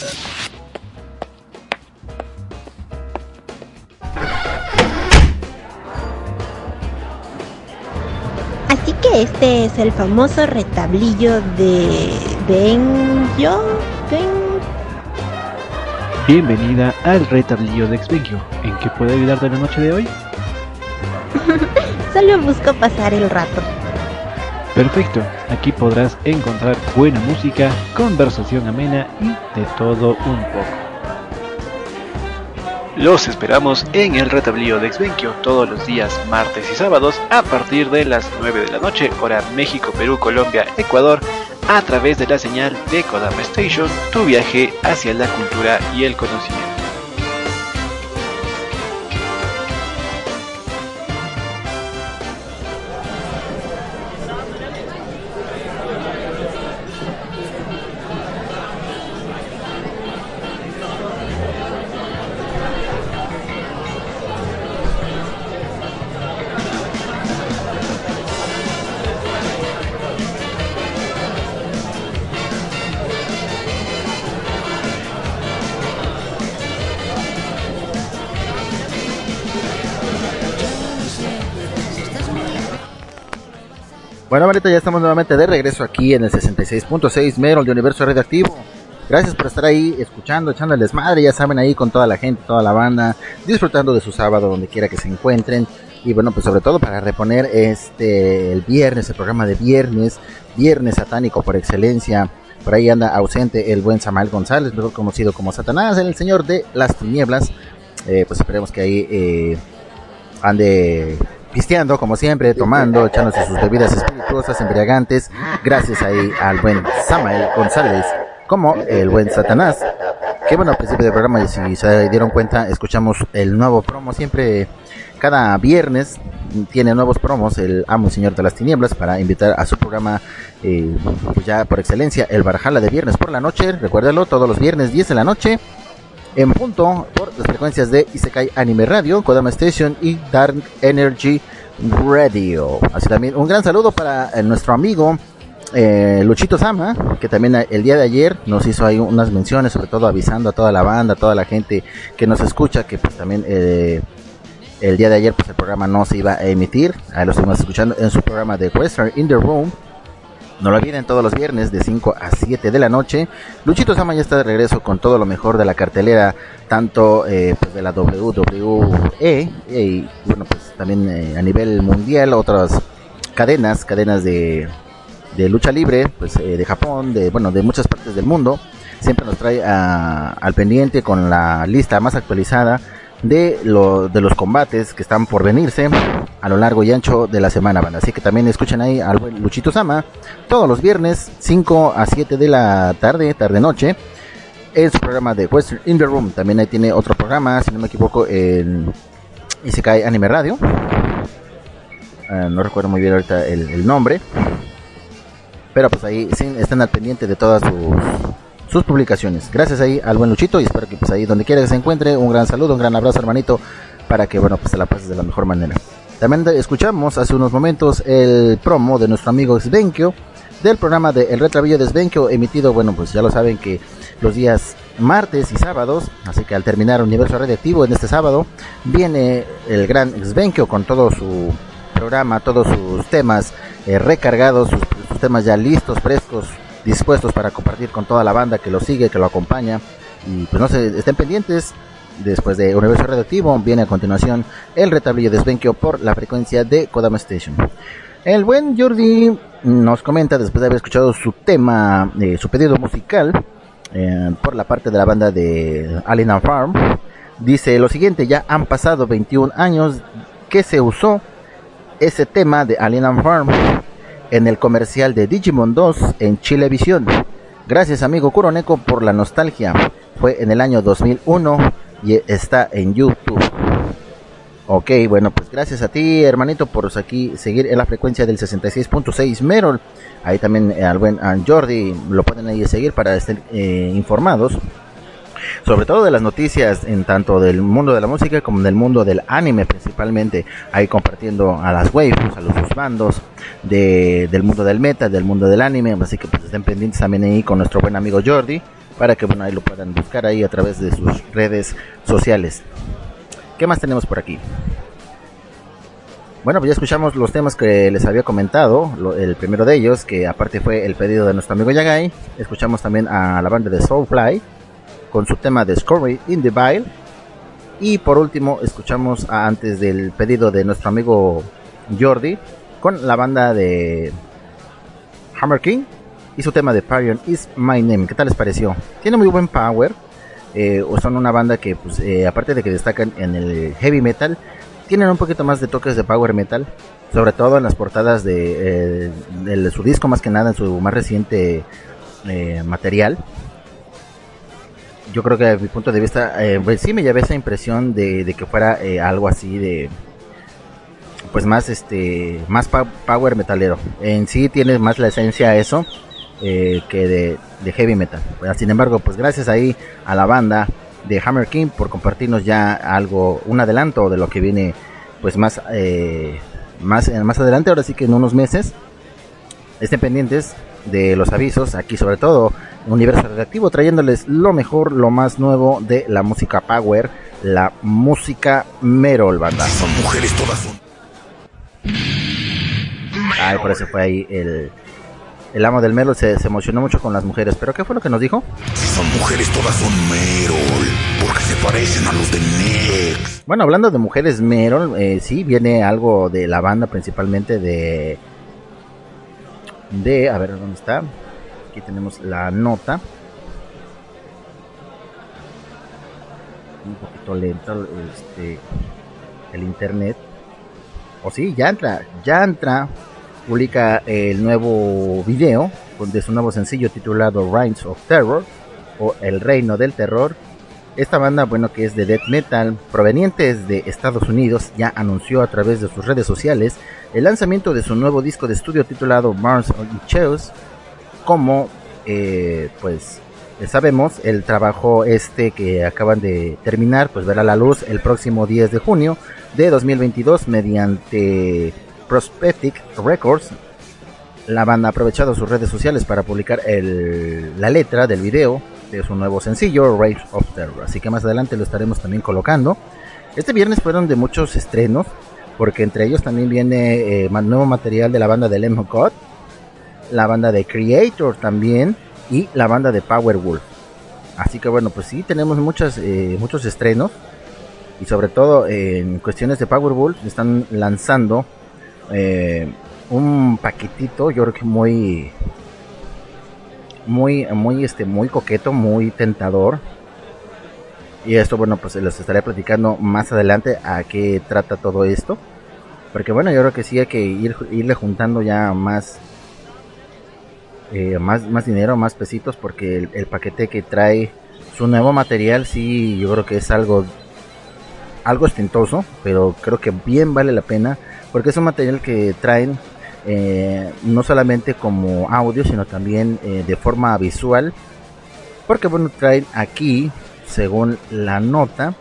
Este es el famoso retablillo de Benjo. Ben... Bienvenida al retablillo de Exvengio. ¿En qué puedo ayudarte la noche de hoy? Solo busco pasar el rato. Perfecto, aquí podrás encontrar buena música, conversación amena y de todo un poco. Los esperamos en el retablío de Exvenquio todos los días martes y sábados a partir de las 9 de la noche, hora México, Perú, Colombia, Ecuador, a través de la señal de Kodama Station, tu viaje hacia la cultura y el conocimiento. Ya estamos nuevamente de regreso aquí en el 66.6 Merol de Universo Radioactivo. Gracias por estar ahí escuchando, echando el desmadre, ya saben, ahí con toda la gente, toda la banda, disfrutando de su sábado donde quiera que se encuentren. Y bueno, pues sobre todo para reponer este el viernes, el programa de viernes, viernes satánico por excelencia. Por ahí anda ausente el buen Samael González, mejor conocido como Satanás, el señor de las tinieblas. Eh, pues esperemos que ahí eh, ande pisteando como siempre, tomando, echándose sus bebidas espirituosas, embriagantes, gracias ahí al buen Samael González, como el buen Satanás. Que bueno, al principio del programa, si se dieron cuenta, escuchamos el nuevo promo, siempre cada viernes tiene nuevos promos el amo señor de las tinieblas para invitar a su programa eh, pues ya por excelencia el Barjala de viernes por la noche recuérdalo todos los viernes 10 de la noche en punto por las frecuencias de Isekai Anime Radio, Kodama Station y Dark Energy Radio. Así también un gran saludo para eh, nuestro amigo eh, Luchito Sama, que también eh, el día de ayer nos hizo ahí unas menciones, sobre todo avisando a toda la banda, a toda la gente que nos escucha, que pues también eh, el día de ayer pues el programa no se iba a emitir. Ahí lo estuvimos escuchando en su programa de Western in the Room. No lo olviden todos los viernes de 5 a 7 de la noche. Luchito Sama ya está de regreso con todo lo mejor de la cartelera, tanto eh, pues de la WWE y bueno pues también eh, a nivel mundial otras cadenas, cadenas de, de lucha libre, pues eh, de Japón, de bueno de muchas partes del mundo. Siempre nos trae a- al pendiente con la lista más actualizada de, lo, de los combates que están por venirse a lo largo y ancho de la semana, banda. Así que también escuchen ahí al buen Luchito Sama todos los viernes, 5 a 7 de la tarde, tarde-noche, en su programa de Western in the Room. También ahí tiene otro programa, si no me equivoco, en Isekai Anime Radio. Ah, no recuerdo muy bien ahorita el, el nombre. Pero pues ahí sí, están al pendiente de todas sus, sus publicaciones. Gracias ahí al buen Luchito y espero que pues ahí donde quiera que se encuentre, un gran saludo, un gran abrazo hermanito, para que bueno pues se la pases de la mejor manera. También escuchamos hace unos momentos el promo de nuestro amigo Svenkio del programa de El Retrabillo de Svenkio emitido, bueno pues ya lo saben que los días martes y sábados, así que al terminar Universo Radioactivo en este sábado, viene el gran Svenkio con todo su programa, todos sus temas eh, recargados, sus temas ya listos, frescos, dispuestos para compartir con toda la banda que lo sigue, que lo acompaña. Y pues no se estén pendientes. Después de Universo Radioactivo viene a continuación el retablillo de Svenkio por la frecuencia de Kodama Station. El buen Jordi nos comenta después de haber escuchado su tema, eh, su pedido musical eh, por la parte de la banda de Alien Farm. Dice lo siguiente, ya han pasado 21 años que se usó ese tema de Alien Farm en el comercial de Digimon 2 en Chilevisión. Gracias amigo Kuroneko por la nostalgia. Fue en el año 2001 y está en YouTube. Ok, bueno, pues gracias a ti, hermanito, por aquí seguir en la frecuencia del 66.6 Merol. Ahí también eh, al buen Jordi lo pueden ahí seguir para estar eh, informados sobre todo de las noticias en tanto del mundo de la música como del mundo del anime principalmente, ahí compartiendo a las waifus, a los sus bandos de, del mundo del meta, del mundo del anime, así que pues estén pendientes también ahí con nuestro buen amigo Jordi, para que bueno ahí lo puedan buscar ahí a través de sus redes sociales. ¿Qué más tenemos por aquí? Bueno, pues ya escuchamos los temas que les había comentado. El primero de ellos, que aparte fue el pedido de nuestro amigo Yagai. Escuchamos también a la banda de Soulfly con su tema de Scory in the Vile. Y por último, escuchamos antes del pedido de nuestro amigo Jordi con la banda de Hammer King y su tema de Parion is My Name. ¿Qué tal les pareció? Tiene muy buen power. eh, o son una banda que, pues, eh, aparte de que destacan en el heavy metal, tienen un poquito más de toques de power metal. Sobre todo en las portadas de, eh, su disco, más que nada en su más reciente material yo creo que desde mi punto de vista, eh, pues sí me llevé esa impresión de, que fuera eh, algo así de, pues más este, más power metalero. En sí tiene más la esencia eso eh, que de, de heavy metal. Pues, sin embargo, pues gracias ahí a la banda de Hammer King por compartirnos ya algo, un adelanto de lo que viene, pues más, eh, más, más adelante. Ahora sí que en unos meses estén pendientes de los avisos aquí sobre todo Universo Radioactivo trayéndoles lo mejor, lo más nuevo de la música power, la música Merol banda. Son mujeres todas son. Ay, por eso fue ahí el, el amo del Merol se, se emocionó mucho con las mujeres. ¿Pero qué fue lo que nos dijo? Si son mujeres, todas son Merol, porque se parecen a los de Nex. Bueno, hablando de mujeres Merol, eh, sí, viene algo de la banda principalmente de... De, a ver, ¿dónde está? Aquí tenemos la nota. Un poquito lento este, el internet. O sí, ya entra, ya entra publica el nuevo video de su nuevo sencillo titulado Reigns of Terror o El Reino del Terror. Esta banda, bueno, que es de death metal, provenientes de Estados Unidos, ya anunció a través de sus redes sociales el lanzamiento de su nuevo disco de estudio titulado Mars on Cheers. Como, eh, pues, sabemos, el trabajo este que acaban de terminar, pues verá la luz el próximo 10 de junio de 2022 mediante Prospectic Records. La banda ha aprovechado sus redes sociales para publicar el, la letra del video de su nuevo sencillo, Rage of Terror. Así que más adelante lo estaremos también colocando. Este viernes fueron de muchos estrenos, porque entre ellos también viene eh, nuevo material de la banda de Lemon God, la banda de Creator también y la banda de Powerwolf. Así que bueno, pues sí, tenemos eh, muchos estrenos. Y sobre todo en cuestiones de Powerwolf están lanzando eh, un paquetito, yo creo que muy, muy, muy, este, muy coqueto, muy tentador. Y esto, bueno, pues les estaré platicando más adelante a qué trata todo esto. Porque bueno, yo creo que sí hay que ir, irle juntando ya más, eh, más, más dinero, más pesitos, porque el, paquete que trae su nuevo material, sí, yo creo que es algo, algo ostentoso, pero creo que bien vale la pena porque es un material que traen eh, no solamente como audio, sino también eh, de forma visual. Porque bueno, traen aquí, según la nota,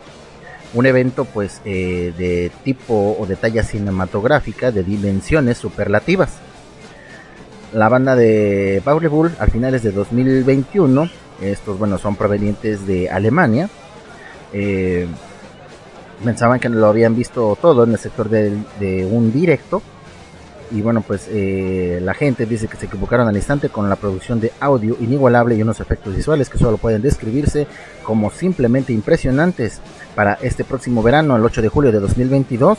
un evento pues de tipo o de talla cinematográfica de dimensiones superlativas. La banda de Bull al finales de 2021, estos bueno son provenientes de Alemania. Eh, pensaban que lo habían visto todo en el sector de, de un directo. Y bueno, pues eh, la gente dice que se equivocaron al instante con la producción de audio inigualable y unos efectos visuales que solo pueden describirse como simplemente impresionantes para este próximo verano, el 8 de julio de 2022.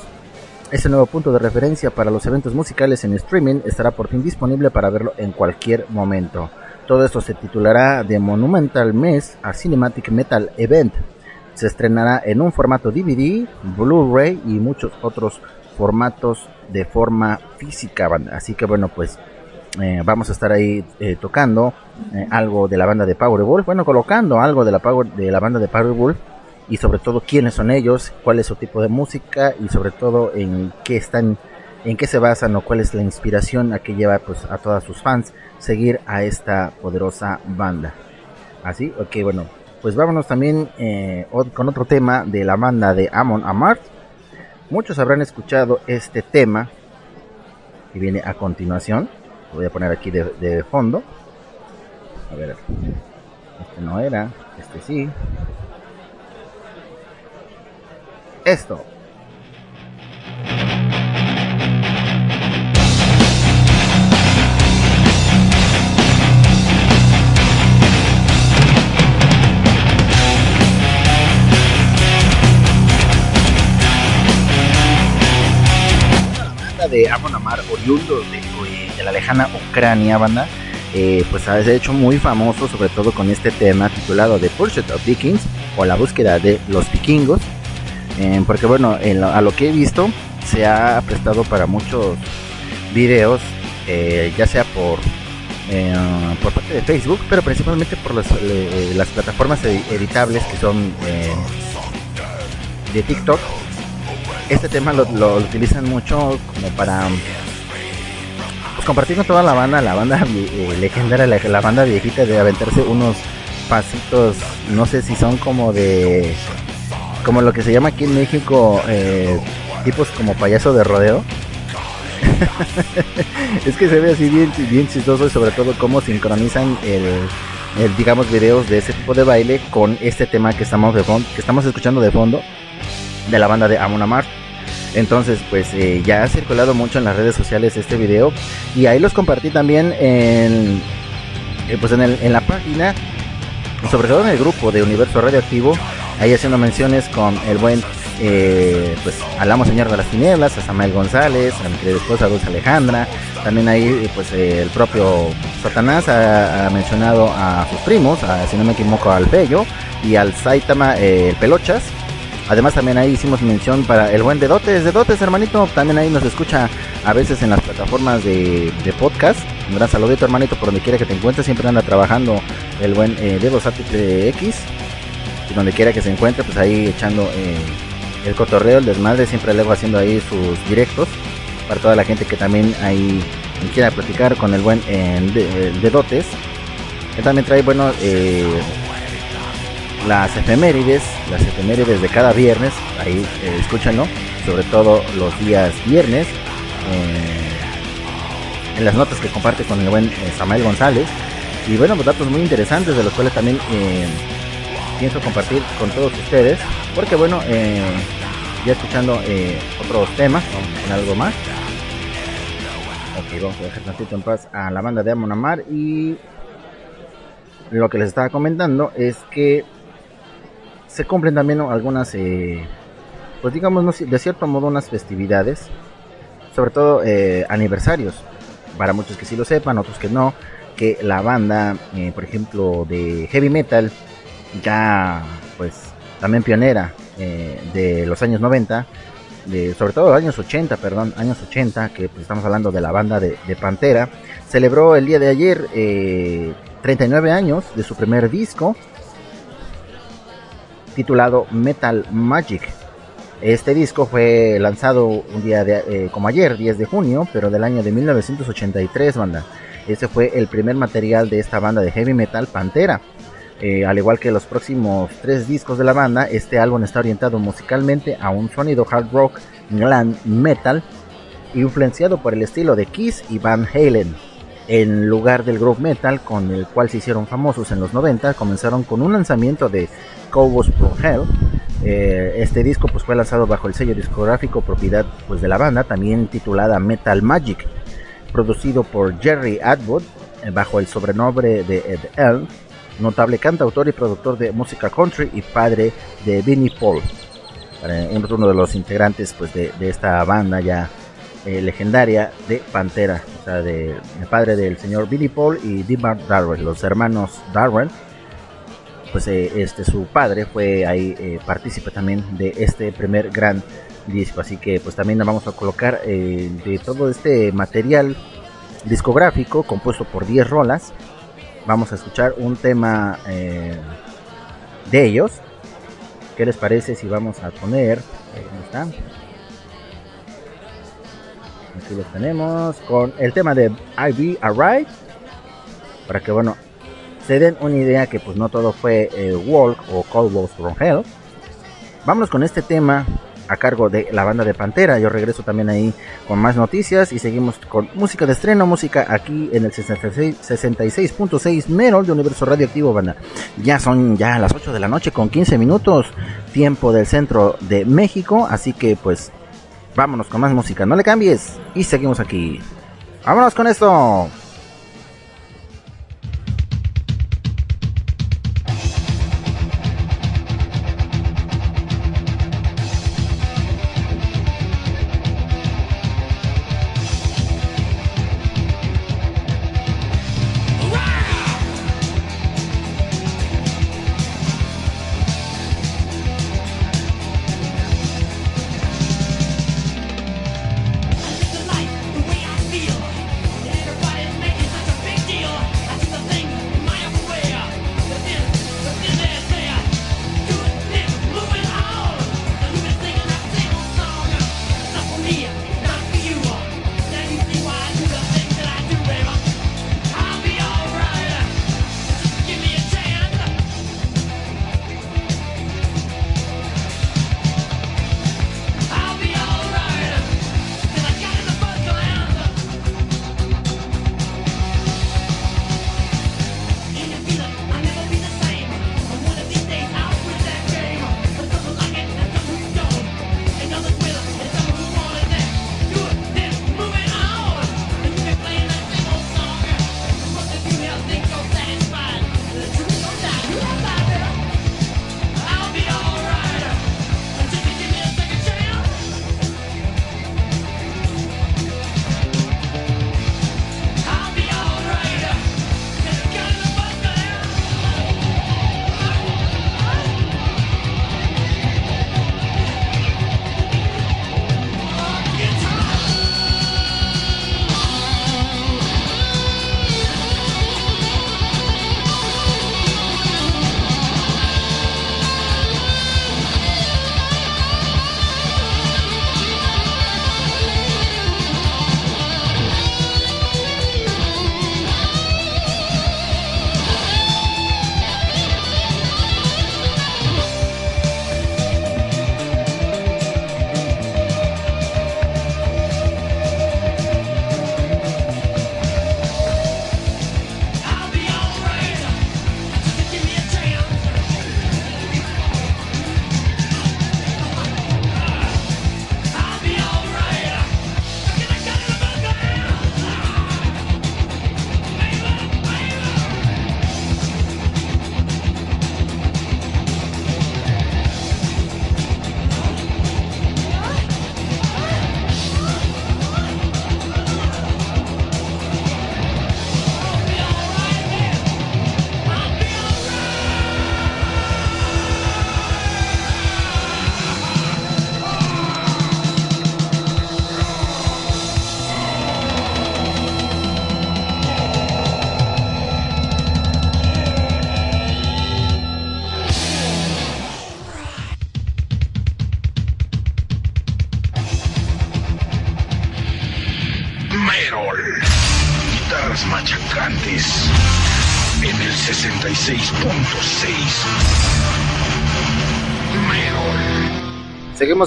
Este nuevo punto de referencia para los eventos musicales en streaming estará por fin disponible para verlo en cualquier momento. Todo esto se titulará The Monumental Mess a Cinematic Metal Event se estrenará en un formato DVD, Blu-ray y muchos otros formatos de forma física. Así que bueno, pues eh, vamos a estar ahí eh, tocando eh, algo de la banda de Powerball, bueno, colocando algo de la, Power, de la banda de Powerball y sobre todo quiénes son ellos, cuál es su tipo de música y sobre todo en qué están, en qué se basan o cuál es la inspiración a que lleva pues a todas sus fans seguir a esta poderosa banda. Así, ok, bueno, pues vámonos también eh, con otro tema de la banda de Amon Amart. Muchos habrán escuchado este tema que viene a continuación. Lo voy a poner aquí de, de fondo. A ver, este no era, este sí. Esto. de Amon Amar, oriundo de, de, la lejana Ucrania, banda, eh, pues ha hecho muy famoso, sobre todo con este tema titulado The Pursuit of Vikings o la búsqueda de los vikingos, eh, porque bueno, a lo que he visto, se ha prestado para muchos videos, eh, ya sea por eh, por parte de Facebook, pero principalmente por las, plataformas editables que son de TikTok. Este tema lo, utilizan mucho como para pues, compartir con toda la banda, la banda legendaria, la, banda viejita de aventarse unos pasitos, no sé si son como de, como lo que se llama aquí en México, eh, tipos como payaso de rodeo. es que se ve así bien, bien chistoso y sobre todo cómo sincronizan el, digamos videos de ese tipo de baile con este tema que estamos de fondo, que estamos escuchando de fondo de la banda de Amon Amart. Entonces, pues eh, ya ha circulado mucho en las redes sociales este video y ahí los compartí también en, eh, pues en, el- en la página, sobre todo en el grupo de Universo Radioactivo, ahí haciendo menciones con el buen, eh, pues al señor de las tinieblas, a Samuel González, a mi querida esposa Dulce Alejandra, también ahí pues eh, el propio Satanás ha, mencionado a sus primos, si no me equivoco al Bello y al Saitama eh, el Pelochas, Además también ahí hicimos mención para el buen de Dotes, de Dotes hermanito, también ahí nos escucha a veces en las plataformas de, podcast. Un gran saludito hermanito por donde quiera que te encuentres, siempre anda trabajando el buen eh, Triple X. Donde quiera que se encuentre, pues ahí echando eh, el cotorreo, el desmadre, siempre luego haciendo ahí sus directos. Para toda la gente que también ahí quiera platicar con el buen eh, de, Dotes. Él también trae, bueno, eh, las efemérides, las efemérides de cada viernes, ahí escúchanlo, sobre todo los días viernes, en las notas que comparte con el buen Samuel González, y bueno, pues datos muy interesantes de los cuales también pienso compartir con todos ustedes, porque bueno, eh, ya escuchando eh, otros temas, vamos algo más. Ok, vamos a dejar tantito en paz a la banda de Amon Amar y lo que les estaba comentando es que se cumplen también algunas, eh, pues digamos, de cierto modo unas festividades, sobre todo eh, aniversarios, para muchos que sí lo sepan, otros que no, que la banda, por ejemplo, de heavy metal, ya pues también pionera eh, de los años 90, de, sobre todo años 80, perdón, años 80, que pues, estamos hablando de la banda de, Pantera, celebró el día de ayer eh, 39 años de su primer disco, titulado Metal Magic. Este disco fue lanzado un día de, eh, como ayer, 10 de junio, pero del año de 1983, banda. Ese fue el primer material de esta banda de heavy metal, Pantera. Eh, al igual que los próximos tres discos de la banda, este álbum está orientado musicalmente a un sonido hard rock, glam metal, influenciado por el estilo de Kiss y Van Halen. En lugar del groove metal con el cual se hicieron famosos en los 90, comenzaron con un lanzamiento de Cowboys from Hell. Eh, este disco pues, fue lanzado bajo el sello discográfico propiedad pues, de la banda, también titulada Metal Magic, producido por Jerry Atwood eh, bajo el sobrenombre de Ed L, notable cantautor y productor de música country y padre de Vinnie Paul, uno de los integrantes pues, de, esta banda ya eh, legendaria de Pantera, o sea, de, padre del señor Billy Paul y Dimar Darrell, los hermanos Darrell. Pues eh, este su padre fue ahí eh, partícipe también de este primer gran disco, así que pues también vamos a colocar de todo este material discográfico compuesto por 10 rolas. Vamos a escuchar un tema eh, de ellos. ¿Qué les parece si vamos a poner? eh, ¿Dónde están? Aquí los tenemos con el tema de I Be Alright. Para que, bueno, se den una idea que pues no todo fue eh, Walk o Cowboys from Hell. Vámonos con este tema a cargo de la banda de Pantera. Yo regreso también ahí con más noticias y seguimos con música de estreno, música aquí en el 66 66.6 Merol de Universo Radioactivo, banda. Ya son ya las 8 de la noche con 15 minutos, tiempo del centro de México, así que pues vámonos con más música, no le cambies y seguimos aquí. Vámonos con esto.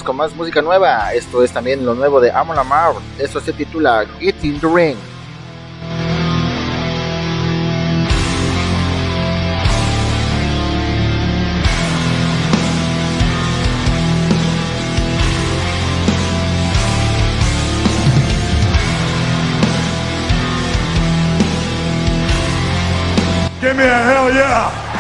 Con más música nueva. Esto es también lo nuevo de Amon Amar. Esto se titula Get in the Ring. Give me a hell yeah!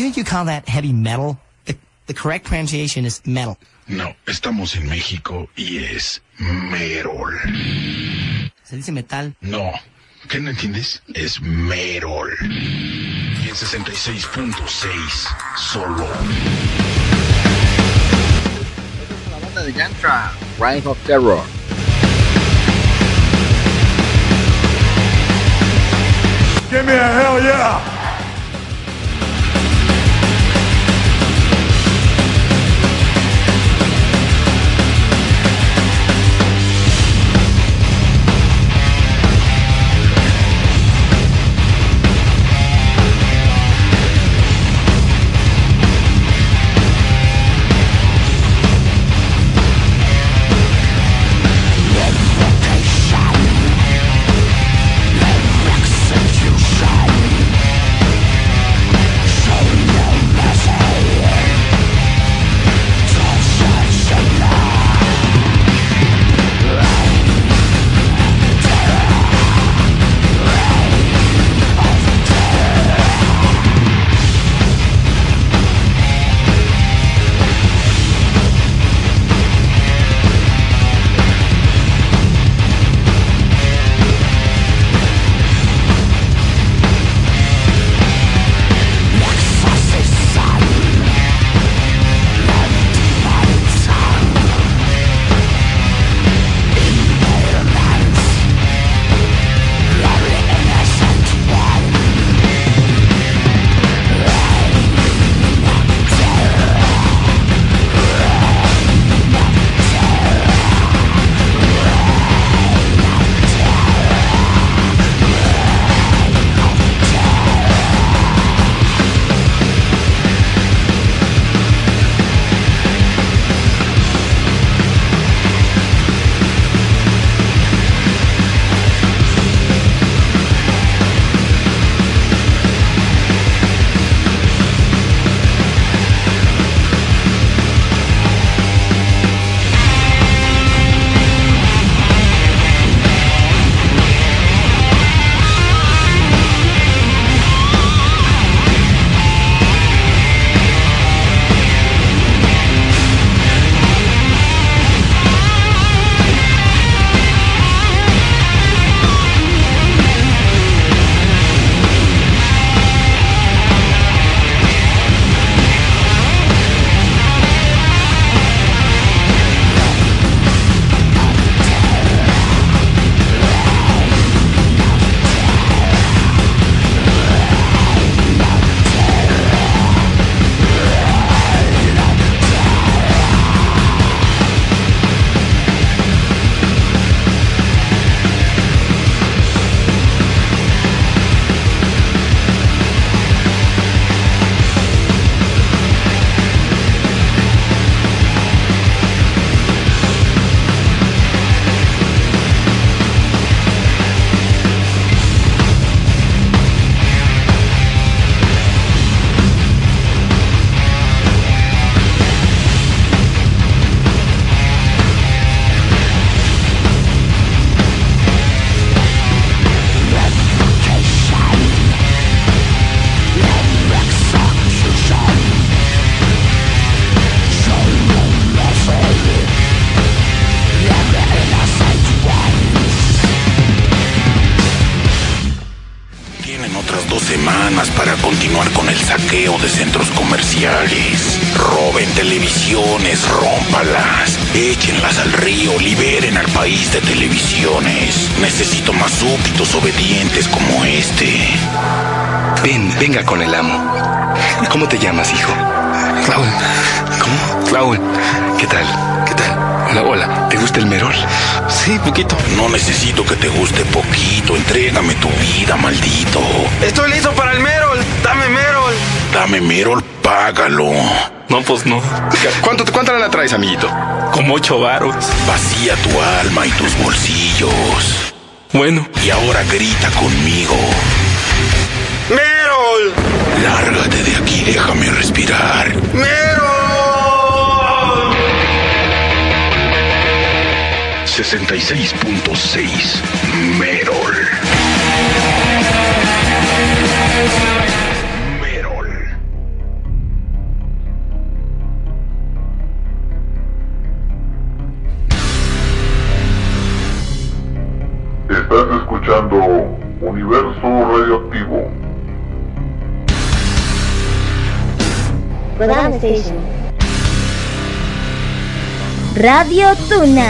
Shouldn't you call that heavy metal? The, the correct pronunciation is metal. No, estamos en México y es Merol. Se dice metal. No, ¿qué no entiendes? Es Merol. Y en 66.6 solo. La banda de Yantra, Reign of Terror. Give me a hell yeah! Con el amo. ¿Cómo te llamas, hijo? Claul. ¿Cómo? Claul. ¿Qué tal? ¿Qué tal? Hola, hola. ¿Te gusta el merol? Sí, poquito. No necesito que te guste poquito. Entrégame tu vida, maldito. Estoy listo para el merol. Dame merol. Dame Merol, págalo. No, pues no. ¿Cuánto, ¿Cuánto la traes, amiguito? Como ocho varos. Vacía tu alma y tus bolsillos. Bueno. Y ahora grita conmigo. ¡Merol! Lárgate de aquí, déjame respirar. ¡Merol! 66.6 Merol. Radio Tuna.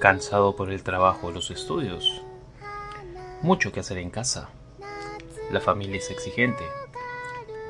Cansado por el trabajo de los estudios. Mucho que hacer en casa. La familia es exigente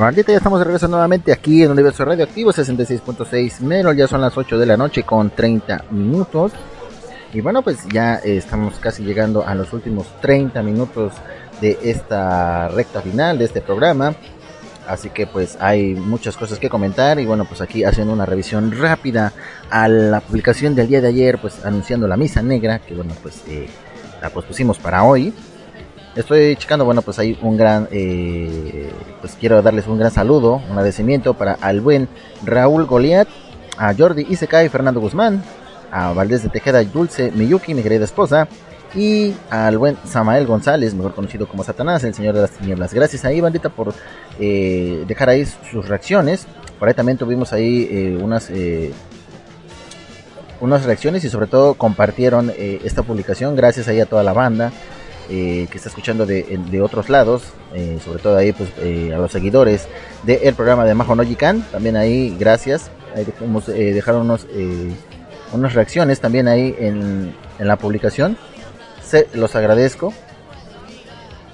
Bandita, ya estamos de regreso nuevamente aquí en Universo Radioactivo 66.6 menos, ya son las 8 de la noche con 30 minutos. Y bueno, pues ya estamos casi llegando a los últimos 30 minutos de esta recta final de este programa. Así que pues hay muchas cosas que comentar y bueno, pues aquí haciendo una revisión rápida a la publicación del día de ayer, pues anunciando la misa negra, que bueno, pues eh, la pospusimos para hoy. Estoy checando, bueno, pues hay un gran, eh, pues quiero darles un gran saludo, un agradecimiento para al buen Raúl Goliat, a Jordi Isekai, Fernando Guzmán, a Valdés de Tejeda, Dulce Miyuki, mi querida esposa, y al buen Samael González, mejor conocido como Satanás, el señor de las tinieblas. Gracias ahí, bandita, por eh, dejar ahí sus reacciones. Por ahí también tuvimos ahí eh, unas unas reacciones y sobre todo compartieron esta publicación. Gracias ahí a toda la banda. Eh, que está escuchando de, de otros lados, eh, sobre todo ahí pues eh, a los seguidores del programa de Majo Nojikan, también ahí gracias, ahí dejamos, dejaron unos, unas reacciones también ahí en, en la publicación, Se, los agradezco.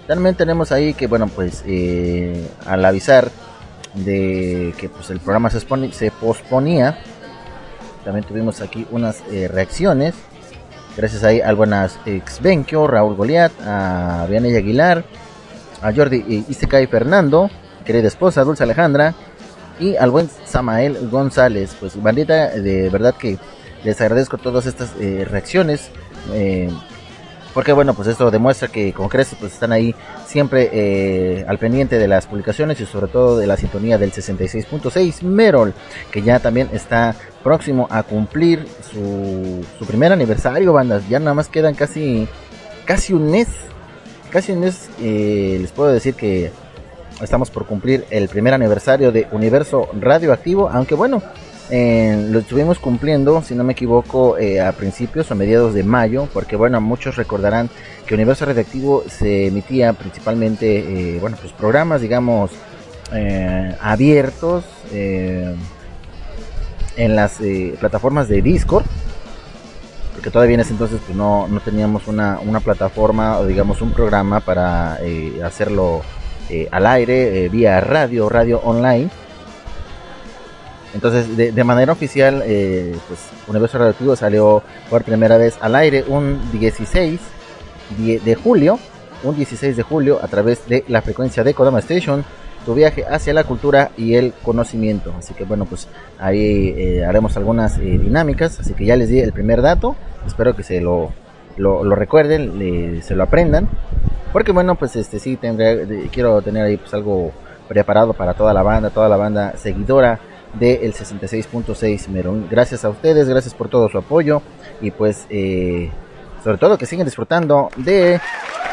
También tenemos ahí que bueno pues al avisar de que pues el programa se, se posponía, también tuvimos aquí unas reacciones Gracias ahí al buenas Exbenquio, Raúl Goliat, a Vianey Aguilar, a Jordi Isekai Fernando, querida esposa Dulce Alejandra, y al buen Samael González. Pues bandita, de verdad que les agradezco todas estas eh, reacciones. Eh, porque bueno, pues esto demuestra que crees, pues están ahí siempre eh, al pendiente de las publicaciones y sobre todo de la sintonía del 66.6 Merol, que ya también está próximo a cumplir su, su primer aniversario, bandas. Ya nada más quedan casi, casi un mes, casi un mes. Eh, les puedo decir que estamos por cumplir el primer aniversario de Universo Radioactivo, aunque bueno, eh, lo estuvimos cumpliendo, si no me equivoco, eh, a principios o mediados de mayo, porque bueno, muchos recordarán que Universo Radioactivo se emitía principalmente, eh, bueno, pues programas, digamos, abiertos en las plataformas de Discord, porque todavía en ese entonces pues no, no teníamos una, una plataforma o digamos un programa para hacerlo al aire, vía radio, radio online entonces, de, manera oficial, eh, pues Universo Radioactivo salió por primera vez al aire un 16 de julio, un 16 de julio a través de la frecuencia de Kodama Station, tu viaje hacia la cultura y el conocimiento. Así que bueno, pues ahí eh, haremos algunas eh, dinámicas, así que ya les di el primer dato, espero que se lo, lo, recuerden, se lo aprendan, porque bueno, pues este sí tendré, quiero tener ahí pues algo preparado para toda la banda, toda la banda seguidora del 66.6 Merón. Gracias a ustedes, gracias por todo su apoyo y pues eh, sobre todo que siguen disfrutando de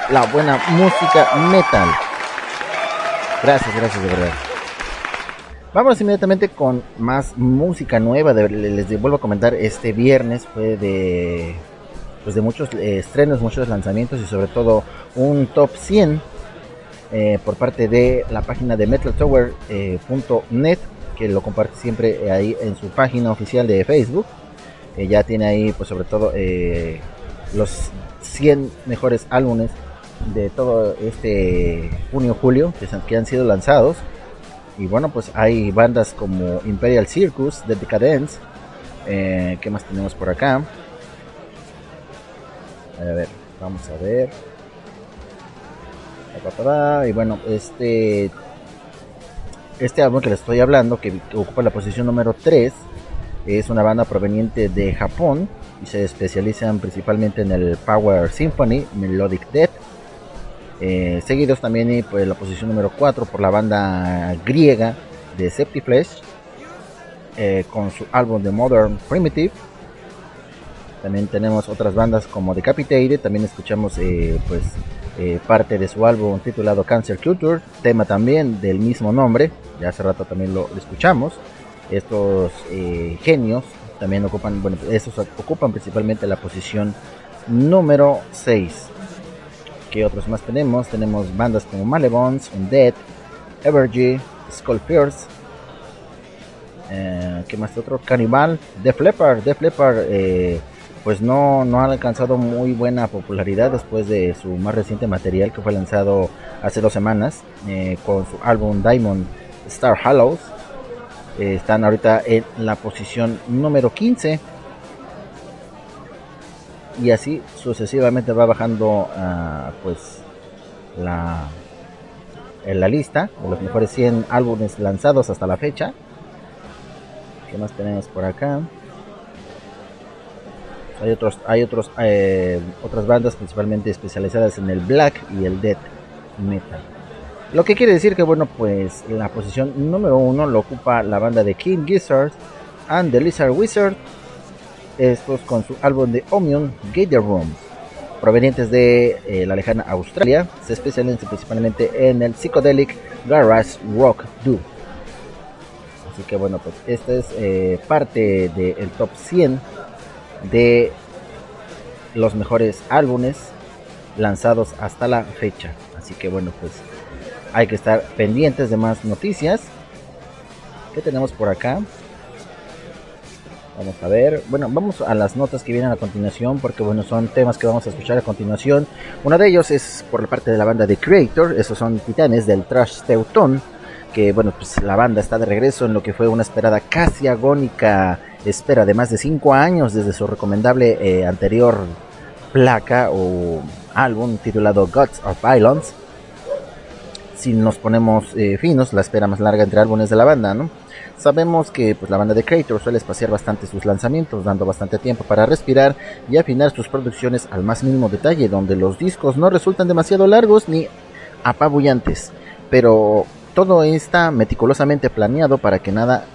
la buena música metal. Gracias, gracias de verdad. Vamos inmediatamente con más música nueva. les vuelvo a comentar, este viernes fue de pues de muchos eh, estrenos, muchos lanzamientos y sobre todo un top 100 eh, por parte de la página de metaltower.net que lo comparte siempre ahí en su página oficial de Facebook. Eh, ya tiene ahí, pues sobre todo, eh, los 100 mejores álbumes de todo este junio-julio que, han sido lanzados. Y bueno, pues hay bandas como Imperial Circus, The Decadence. Eh, ¿Qué más tenemos por acá? A ver, vamos a ver. Y bueno, este este álbum que les estoy hablando, que ocupa la posición número 3, es una banda proveniente de Japón y se especializan principalmente en el Power Symphony, Melodic Death. Eh, seguidos también pues, la posición número 4 por la banda griega de Septiflesh eh, con su álbum de Modern Primitive. También tenemos otras bandas como Decapitated, también escuchamos eh, pues eh, parte de su álbum titulado Cancer Culture, tema también del mismo nombre, ya hace rato también lo, escuchamos. Estos eh, genios también ocupan, bueno, estos ocupan principalmente la posición número 6. ¿Qué otros más tenemos? Tenemos bandas como Malevons, Undead, Evergy, Skull Pierce, eh, ¿qué más otro? Cannibal, Def Leppard, Def Leppard, eh, pues no, no ha alcanzado muy buena popularidad después de su más reciente material que fue lanzado hace dos semanas eh, con su álbum Diamond Star Hallows. Eh, están ahorita en la posición número 15 y así sucesivamente va bajando uh, pues la en la lista de los mejores 100 álbumes lanzados hasta la fecha. ¿Qué más tenemos por acá? Hay otros, hay otros, eh, otras bandas principalmente especializadas en el black y el death metal. Lo que quiere decir que bueno, pues la posición número uno lo ocupa la banda de King Gizzard and the Lizard Wizard. Estos con su álbum de Omion Gator Room. Provenientes de eh, la lejana Australia, se especializan principalmente en el psychedelic garage rock do. Así que bueno, pues esta es eh, parte del top 100 de los mejores álbumes lanzados hasta la fecha. Así que bueno, pues hay que estar pendientes de más noticias. ¿Qué tenemos por acá? Vamos a ver. Bueno, vamos a las notas que vienen a continuación porque bueno, son temas que vamos a escuchar a continuación. Uno de ellos es por la parte de la banda de Creator, esos son titanes del Trash Teuton, que bueno, pues la banda está de regreso en lo que fue una esperada casi agónica espera de más de 5 años desde su recomendable eh, anterior placa o álbum titulado Gods of Violence. Si nos ponemos eh, finos, la espera más larga entre álbumes de la banda, ¿no? Sabemos que pues, la banda de Creator suele espaciar bastante sus lanzamientos, dando bastante tiempo para respirar y afinar sus producciones al más mínimo detalle, donde los discos no resultan demasiado largos ni apabullantes, pero todo está meticulosamente planeado para que nada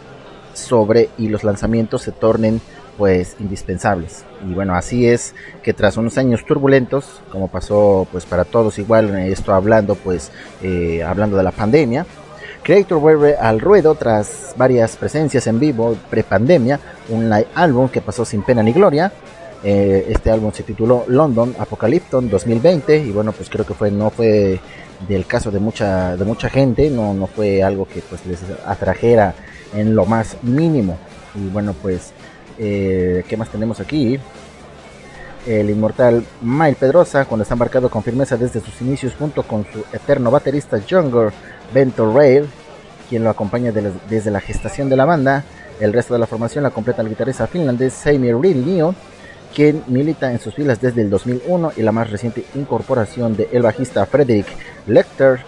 sobre y los lanzamientos se tornen pues indispensables y bueno así es que tras unos años turbulentos como pasó pues para todos igual esto hablando pues eh, hablando de la pandemia Creator vuelve al ruedo tras varias presencias en vivo pre-pandemia, un live álbum que pasó sin pena ni gloria. Eh, este álbum se tituló London Apocalypton 2020 y bueno, pues creo que fue no fue del caso de mucha de mucha gente, no no fue algo que pues les atrajera en lo más mínimo. Y bueno, pues eh, ¿qué más tenemos aquí? El inmortal Mile Pedrosa, cuando está embarcado con firmeza desde sus inicios junto con su eterno baterista Younger Bento Rail, quien lo acompaña desde la gestación de la banda. El resto de la formación la completa el guitarrista finlandés Samir Rinio, quien milita en sus filas desde el 2001 y la más reciente incorporación de el bajista Frederick Lecter,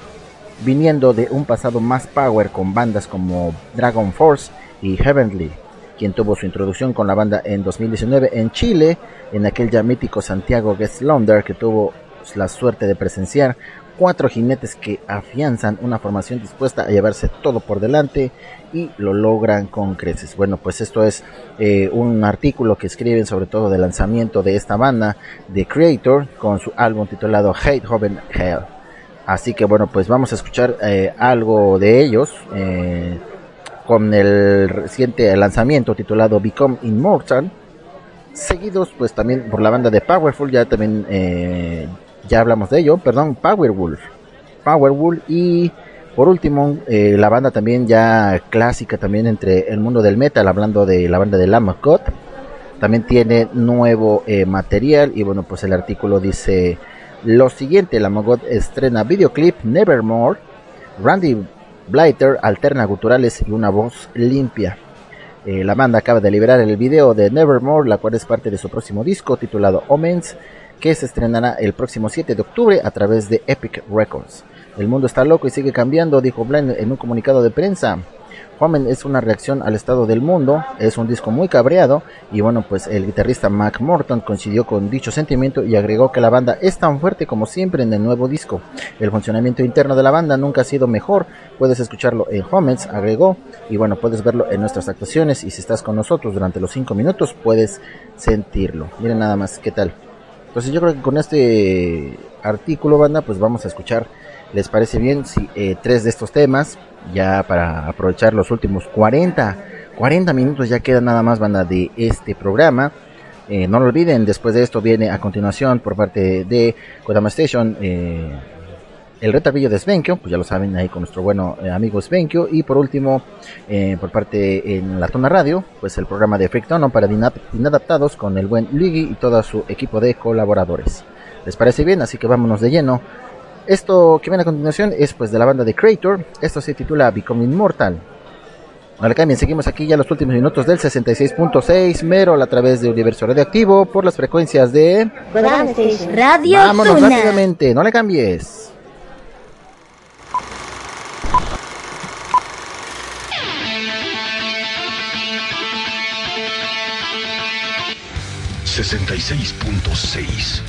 viniendo de un pasado más power con bandas como Dragon Force y Heavenly, quien tuvo su introducción con la banda en 2019 en Chile, en aquel ya mítico Santiago Guest London que tuvo la suerte de presenciar cuatro jinetes que afianzan una formación dispuesta a llevarse todo por delante y lo logran con creces. Bueno, pues esto es eh, un artículo que escriben sobre todo del lanzamiento de esta banda de Creator con su álbum titulado Hate Hoven Hell. Así que bueno, pues vamos a escuchar eh, algo de ellos eh, con el reciente lanzamiento titulado Become Immortal. Seguidos pues también por la banda de Powerful, ya también eh, ya hablamos de ello, perdón, Powerwolf. Powerwolf y por último, la banda también ya clásica también entre el mundo del metal, hablando de la banda de God. También tiene nuevo material y bueno, pues el artículo dice lo siguiente, la God estrena videoclip Nevermore, Randy Blighter alterna guturales y una voz limpia. Eh, la banda acaba de liberar el video de Nevermore, la cual es parte de su próximo disco titulado Omens, que se estrenará el próximo 7 de octubre a través de Epic Records. El mundo está loco y sigue cambiando, dijo Blind en un comunicado de prensa. Woman es una reacción al estado del mundo, es un disco muy cabreado y bueno pues el guitarrista Mac Morton coincidió con dicho sentimiento y agregó que la banda es tan fuerte como siempre en el nuevo disco. El funcionamiento interno de la banda nunca ha sido mejor, puedes escucharlo en Homens, agregó, y bueno puedes verlo en nuestras actuaciones y si estás con nosotros durante los 5 minutos puedes sentirlo. Miren nada más qué tal. Entonces yo creo que con este artículo banda pues vamos a escuchar, ¿les parece bien? Si eh, tres de estos temas ya para aprovechar los últimos 40, 40 minutos ya queda nada más banda de este programa. Eh, no lo olviden, después de esto viene a continuación por parte de Kodama Station eh, el retabillo de Svenkio, pues ya lo saben ahí con nuestro bueno amigo Svenkio. Y por último, por parte en la Tona Radio, pues el programa de Frictono para Inadaptados con el buen Luigi y todo su equipo de colaboradores. ¿Les parece bien? Así que vámonos de lleno esto que viene a continuación es pues de la banda de Creator. Esto se titula Become Immortal. Ahora cambien, seguimos aquí ya los últimos minutos del 66.6 Merol a través de Universo Radioactivo por las frecuencias de Radio Vámonos rápidamente, no le cambies. ...66.6...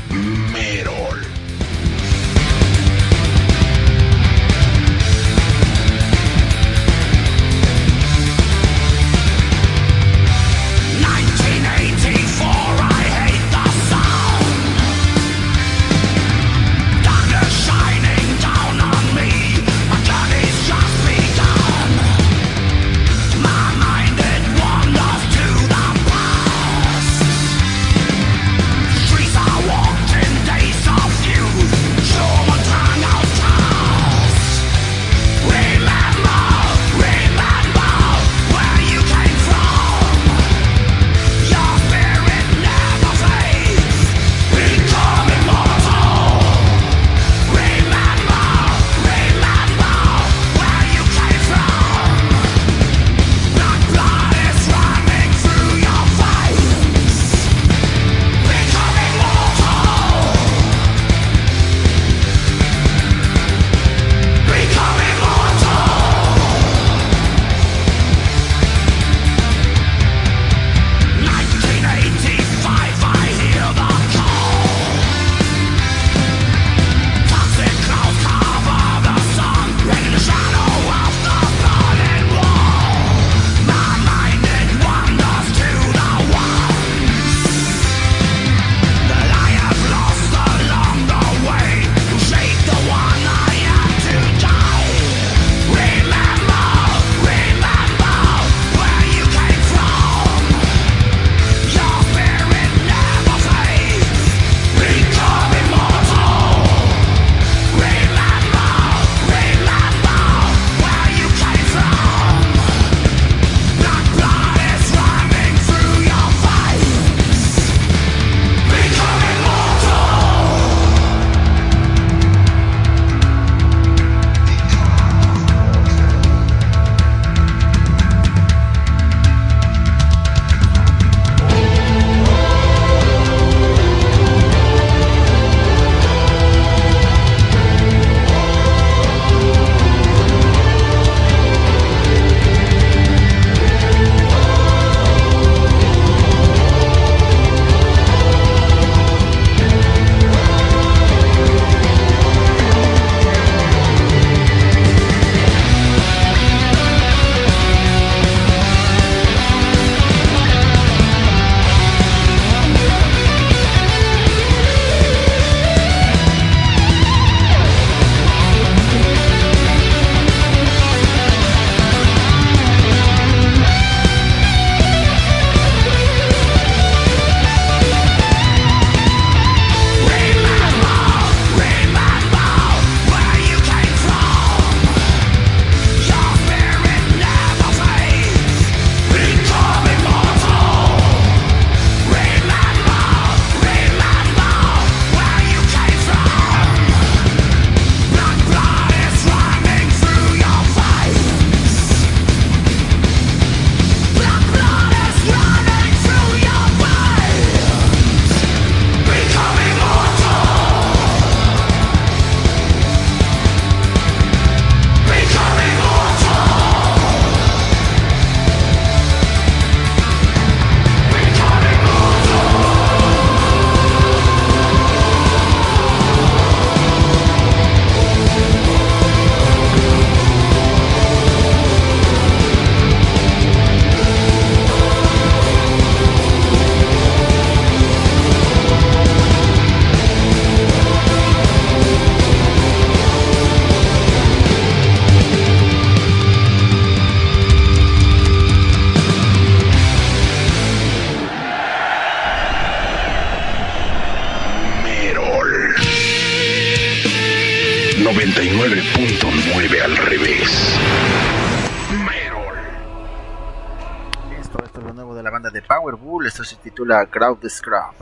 the Grav Disc Graph.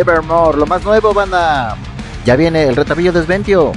Evermore. Lo más nuevo, banda. Ya viene el retabillo desventio.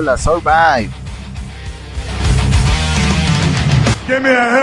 Este se titula Survive. Give me a hell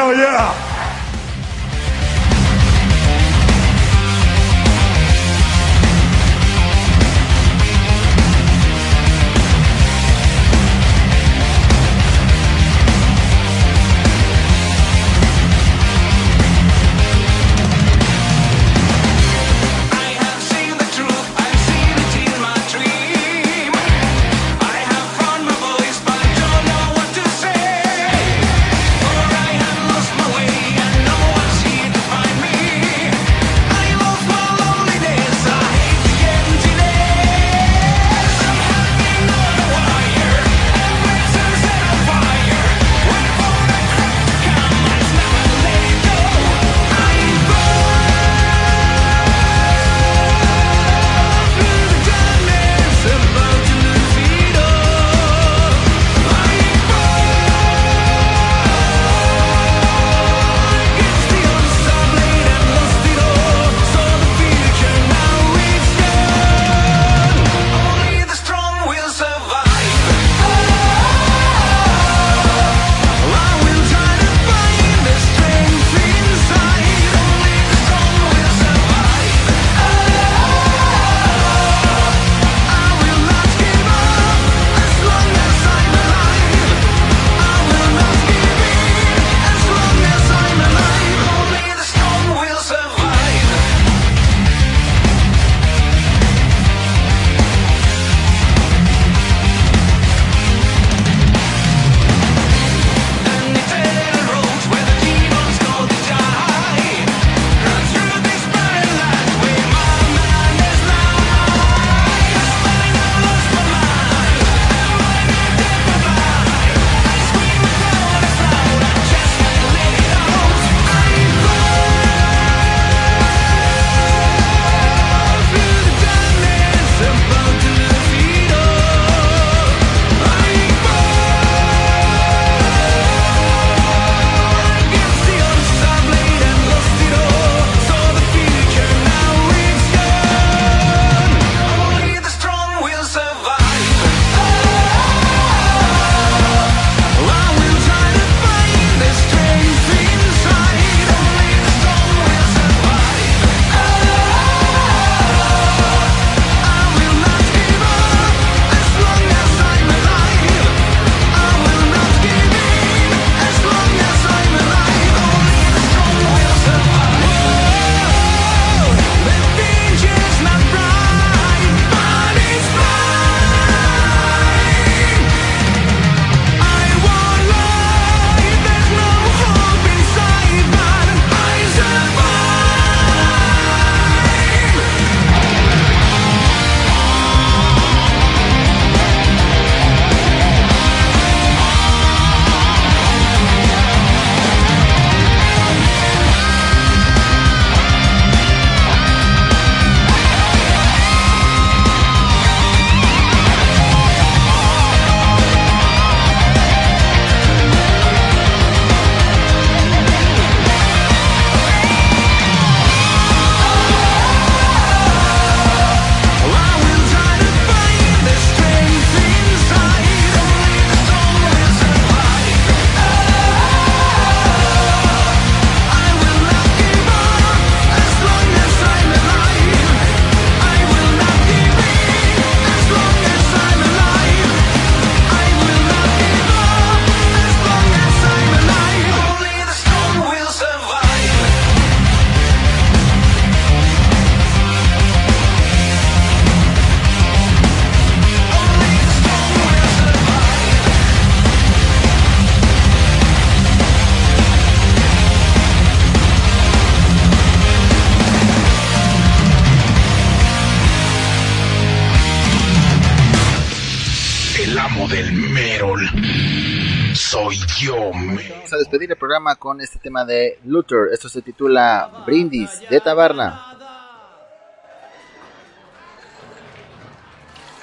con este tema de Luther. Esto se titula Brindis de Taberna.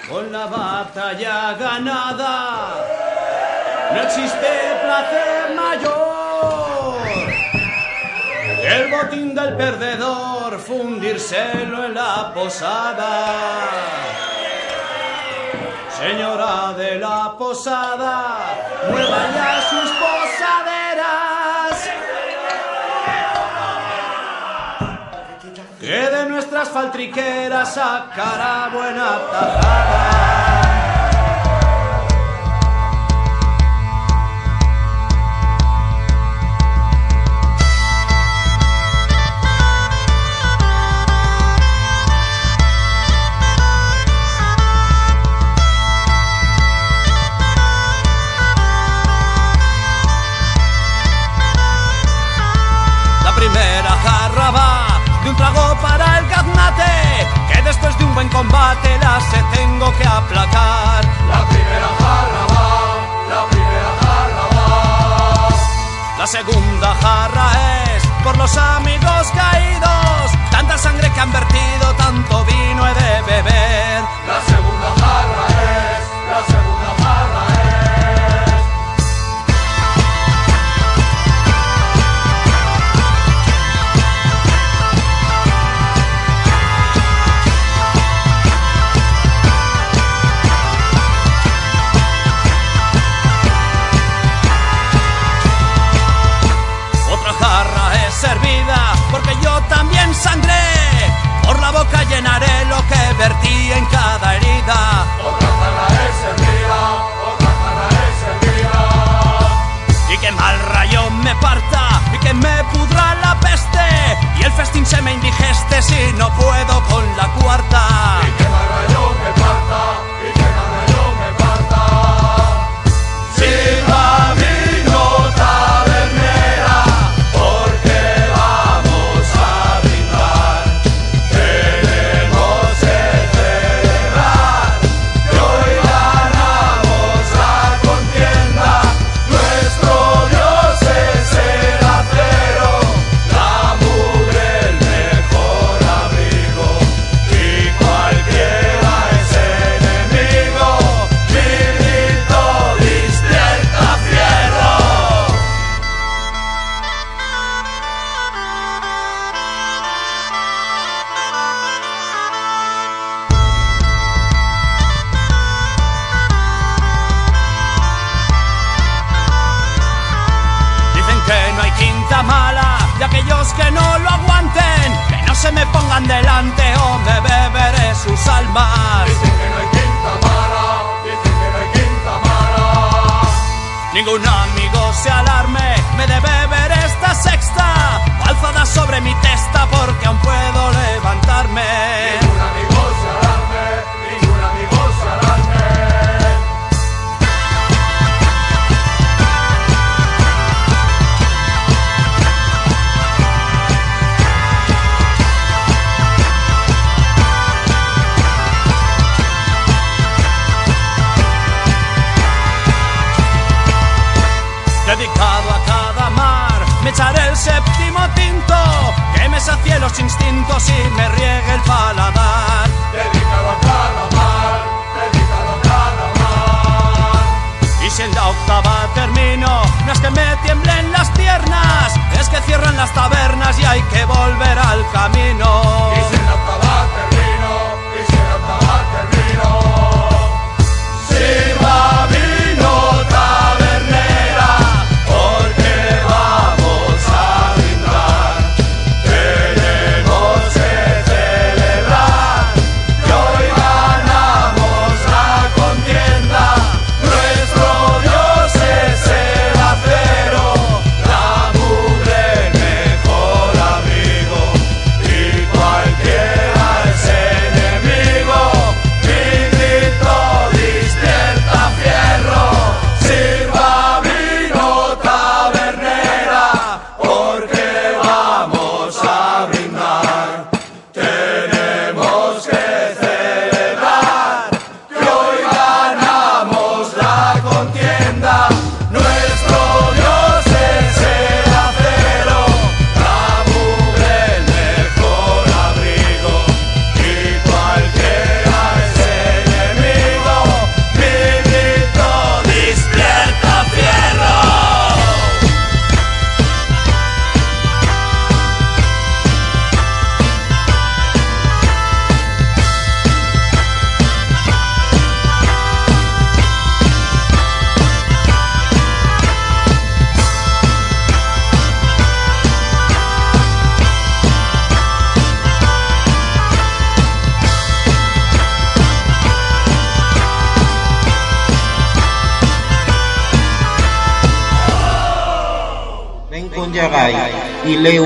Con la batalla ganada, no existe placer mayor. El botín del perdedor, fundírselo en la posada. Señora de la posada, mueva ya sus Que de nuestras faltriqueras sacará buena tajada. Combate la se tengo que aplacar. La primera jarra va, la primera jarra va. La segunda jarra es por los amigos caídos, tanta sangre que han vertido, tanto vino he de beber. La segunda jarra es, sangré. Por la boca llenaré lo que vertí en cada herida. Otra jarra es servida, otra jarra es servida. Y que mal rayo me parta y que me pudra la peste. Y el festín se me indigeste si no puedo con la cuarta.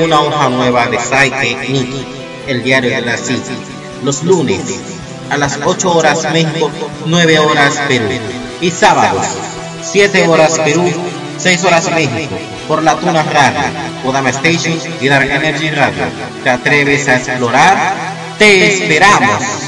Una hoja nueva de Saite Niki, el diario de la City, los lunes a las 8 horas México, 9 horas Perú y sábados 7 horas Perú, 6 horas México por la Tuna Radio, Kodama Station y Dark Energy Radio. ¿Te atreves a explorar? ¡Te esperamos!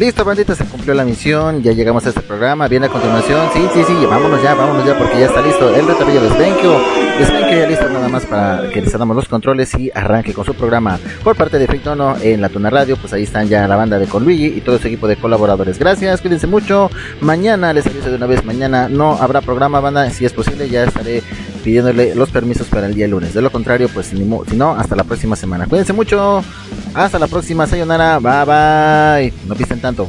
Listo, bandita, se cumplió la misión, ya llegamos a este programa, viene a continuación, sí, sí, sí, vámonos ya, vámonos ya, porque ya está listo el retabello de Svenkio, Svenkio ya listo nada más para que les damos los controles y arranque con su programa. Por parte de Fritono en la Tuna Radio, pues ahí están ya la banda de Conluigi y todo su equipo de colaboradores. Gracias, cuídense mucho, mañana, les aviso de una vez, mañana no habrá programa, banda, si es posible ya estaré pidiéndole los permisos para el día lunes, de lo contrario, pues si no, hasta la próxima semana. Cuídense mucho, hasta la próxima, sayonara, bye bye, no pisten tanto.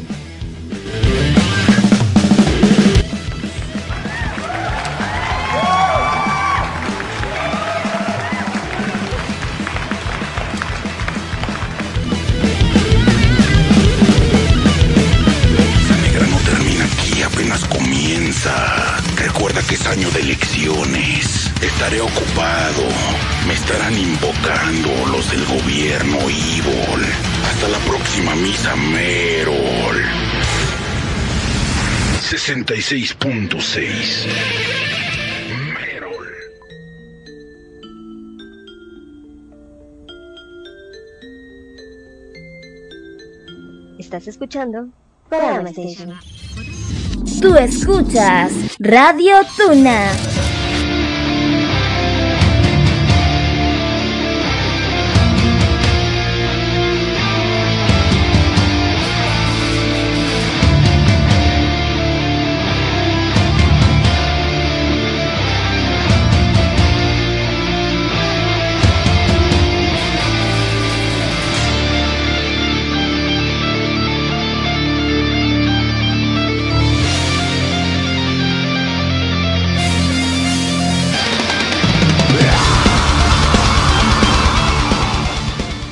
Apenas comienza. Recuerda que es año de elecciones. Estaré ocupado. Me estarán invocando los del gobierno Evil. Hasta la próxima misa, Merol. 66.6 Estás escuchando Station. Tú escuchas Radio Tuna.